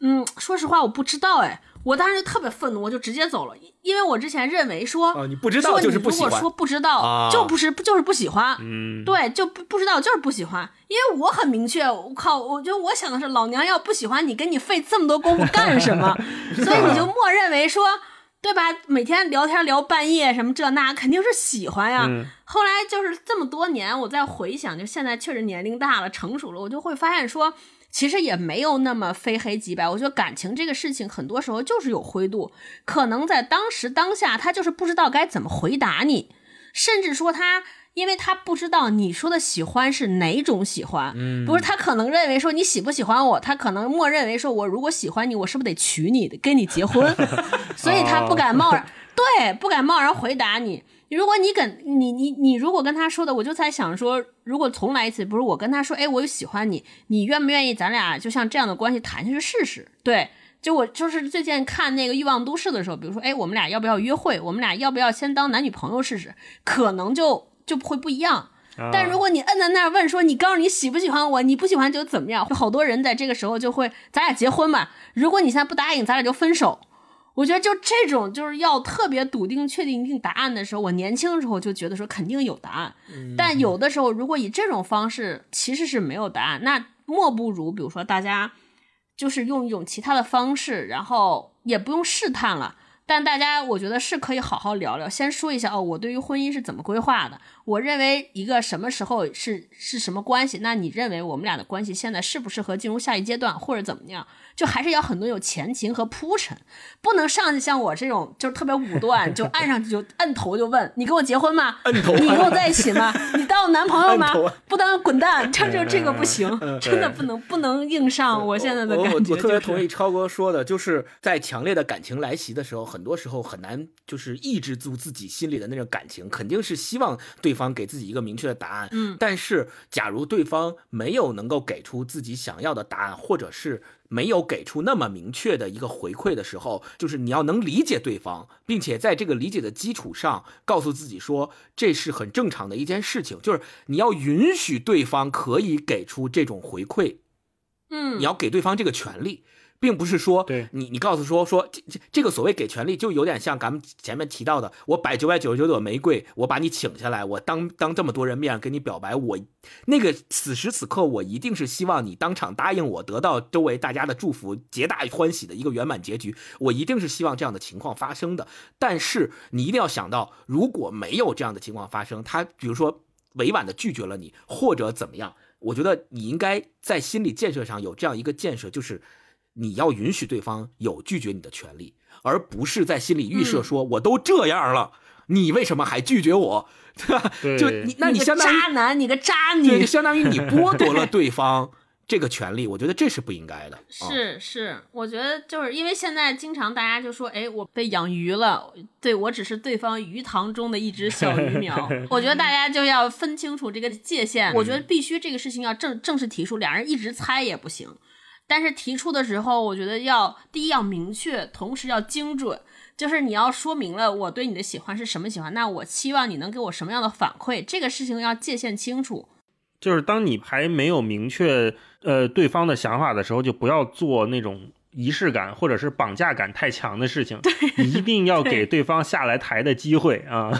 嗯，说实话我不知道，哎，我当时就特别愤怒，我就直接走了，因为我之前认为说，你不知道就是不喜欢，如果说不知道就不是就是不喜欢，嗯，对，就不不知道就是不喜欢，因为我很明确，我靠，我觉得我想的是老娘要不喜欢你，跟你费这么多功夫干什么？所以你就默认为说。对吧？每天聊天聊半夜什么这那，肯定是喜欢呀。后来就是这么多年，我再回想，就现在确实年龄大了，成熟了，我就会发现说，其实也没有那么非黑即白。我觉得感情这个事情，很多时候就是有灰度，可能在当时当下，他就是不知道该怎么回答你，甚至说他。因为他不知道你说的喜欢是哪种喜欢，嗯，不是他可能认为说你喜不喜欢我，他可能默认为说我如果喜欢你，我是不是得娶你，跟你结婚，所以他不敢贸然对，不敢贸然回答你。如果你跟你你你如果跟他说的，我就在想说，如果重来一次，不是我跟他说，哎，我喜欢你，你愿不愿意咱俩就像这样的关系谈下去试试？对，就我就是最近看那个欲望都市的时候，比如说，哎，我们俩要不要约会？我们俩要不要先当男女朋友试试？可能就。就会不一样，但如果你摁在那儿问说你告诉你喜不喜欢我，你不喜欢就怎么样？好多人在这个时候就会咱俩结婚吧。如果你现在不答应，咱俩就分手。我觉得就这种就是要特别笃定、确定一定答案的时候，我年轻的时候就觉得说肯定有答案。但有的时候，如果以这种方式其实是没有答案，那莫不如比如说大家就是用一种其他的方式，然后也不用试探了。但大家，我觉得是可以好好聊聊。先说一下哦，我对于婚姻是怎么规划的。我认为一个什么时候是是什么关系？那你认为我们俩的关系现在适不适合进入下一阶段，或者怎么样？就还是要很多有前情和铺陈，不能上去像我这种就是特别武断，就按上去就摁头就问你跟我结婚吗？摁头，你跟我在一起吗？你当我男朋友吗？不当滚蛋！这就这个不行，真的不能不能硬上。我现在的感觉，我特别同意超哥说的，就是在强烈的感情来袭的时候，很多时候很难就是抑制住自己心里的那种感情，肯定是希望对方给自己一个明确的答案。嗯，但是假如对方没有能够给出自己想要的答案，或者是没有给出那么明确的一个回馈的时候，就是你要能理解对方，并且在这个理解的基础上，告诉自己说这是很正常的一件事情，就是你要允许对方可以给出这种回馈，嗯，你要给对方这个权利。并不是说对你你告诉说说这这这个所谓给权利，就有点像咱们前面提到的，我摆九百九十九朵玫瑰，我把你请下来，我当当这么多人面跟你表白，我那个此时此刻，我一定是希望你当场答应我，得到周围大家的祝福，皆大欢喜的一个圆满结局，我一定是希望这样的情况发生的。但是你一定要想到，如果没有这样的情况发生，他比如说委婉的拒绝了你，或者怎么样，我觉得你应该在心理建设上有这样一个建设，就是你要允许对方有拒绝你的权利，而不是在心里预设说、我都这样了，你为什么还拒绝我？对吧？就你，那你相当于渣男，你个渣对，就女。相当于你 剥夺了对方这个权利，我觉得这是不应该的。啊是是，我觉得就是因为现在经常大家就说，哎，我被养鱼了，对我只是对方鱼塘中的一只小鱼苗。我觉得大家就要分清楚这个界限。我觉得必须这个事情要正正式提出，两人一直猜也不行。但是提出的时候，我觉得要第一要明确，同时要精准，就是你要说明了我对你的喜欢是什么喜欢，那我期望你能给我什么样的反馈，这个事情要界限清楚。就是当你还没有明确呃对方的想法的时候，就不要做那种仪式感或者是绑架感太强的事情，你一定要 给对方下来台的机会啊。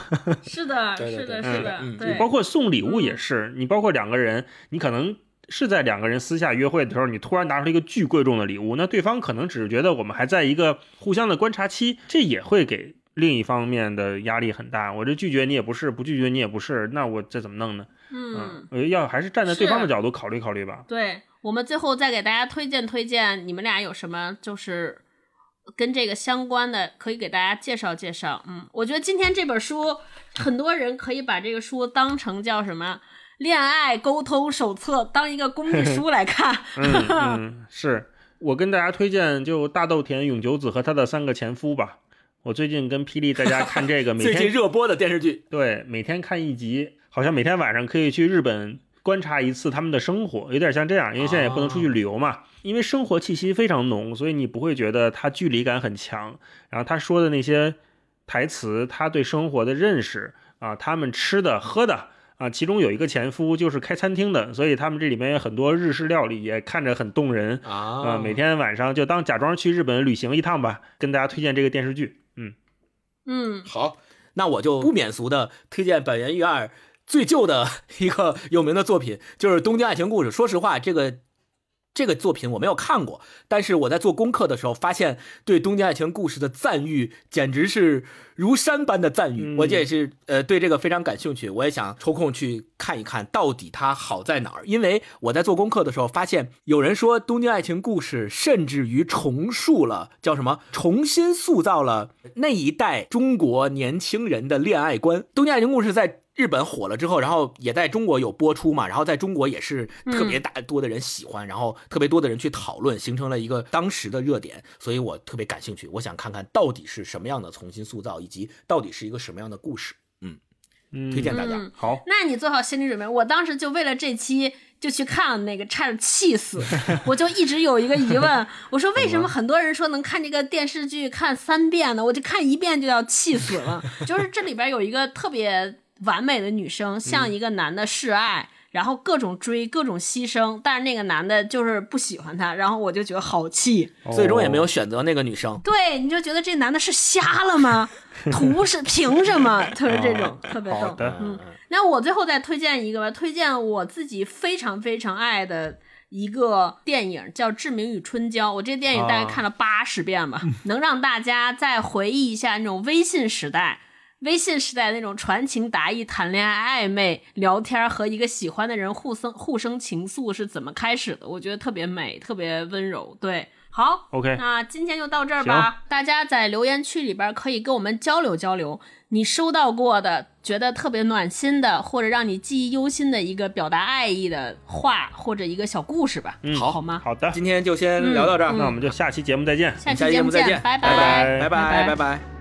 是的，是的，是的，嗯对，包括送礼物也是，你包括两个人，你可能是在两个人私下约会的时候，你突然拿出一个巨贵重的礼物，那对方可能只是觉得我们还在一个互相的观察期，这也会给另一方面的压力很大。我这拒绝你也不是，不拒绝你也不是，那我这怎么弄呢？嗯。我觉得要还是站在对方的角度考虑考虑吧。对我们最后再给大家推荐推荐，你们俩有什么就是跟这个相关的，可以给大家介绍介绍。嗯，我觉得今天这本书，很多人可以把这个书当成叫什么恋爱沟通手册，当一个工具书来看。嗯嗯，是我跟大家推荐就大豆田永久子和她的三个前夫吧。我最近跟霹雳在家看这个，每 最近天热播的电视剧，对每天看一集，好像每天晚上可以去日本观察一次他们的生活，有点像这样，因为现在也不能出去旅游嘛。因为生活气息非常浓，所以你不会觉得他距离感很强。然后他说的那些台词，他对生活的认识啊，他们吃的喝的啊，其中有一个前夫就是开餐厅的，所以他们这里面有很多日式料理，也看着很动人啊。啊每天晚上就当假装去日本旅行一趟吧，跟大家推荐这个电视剧。嗯，嗯，好，那我就不免俗的推荐本源裕二最旧的一个有名的作品，就是《东京爱情故事》。说实话，这个这个作品我没有看过，但是我在做功课的时候发现，对《东京爱情故事》的赞誉简直是如山般的赞誉。嗯我也是呃对这个非常感兴趣，我也想抽空去看一看到底它好在哪儿。因为我在做功课的时候发现，有人说《东京爱情故事》甚至于重塑了叫什么，重新塑造了那一代中国年轻人的恋爱观。《东京爱情故事》在日本火了之后，然后也在中国有播出嘛，然后在中国也是特别大多的人喜欢，然后特别多的人去讨论，形成了一个当时的热点，所以我特别感兴趣，我想看看到底是什么样的重新塑造，以及到底是一个什么样的故事。嗯，嗯推荐大家。嗯好，那你做好心理准备。我当时就为了这期就去看了那个，差点气死。我就一直有一个疑问，我说为什么很多人说能看这个电视剧看三遍呢？我就看一遍就要气死了。就是这里边有一个特别完美的女生，向一个男的示爱。然后各种追，各种牺牲，但是那个男的就是不喜欢她，然后我就觉得好气。最终也没有。选择那个女生。对，你就觉得这男的是瞎了吗？图是凭什么？就是这种特别逗。的，嗯，那我最后再推荐一个吧，推荐我自己非常非常爱的一个电影，叫《志明与春娇》。我这电影大概看了八十遍吧，能让大家再回忆一下那种微信时代。微信时代那种传情达意、谈恋爱、暧昧、聊天和一个喜欢的人互生互生情愫是怎么开始的？我觉得特别美，特别温柔。对，好 OK 那今天就到这儿吧。大家在留言区里边可以跟我们交流交流，你收到过的觉得特别暖心的，或者让你记忆犹新的一个表达爱意的话，或者一个小故事吧。嗯，好好吗？好的，今天就先聊到这儿，嗯那我们就下期节目再见。下期节目再见拜拜拜拜拜拜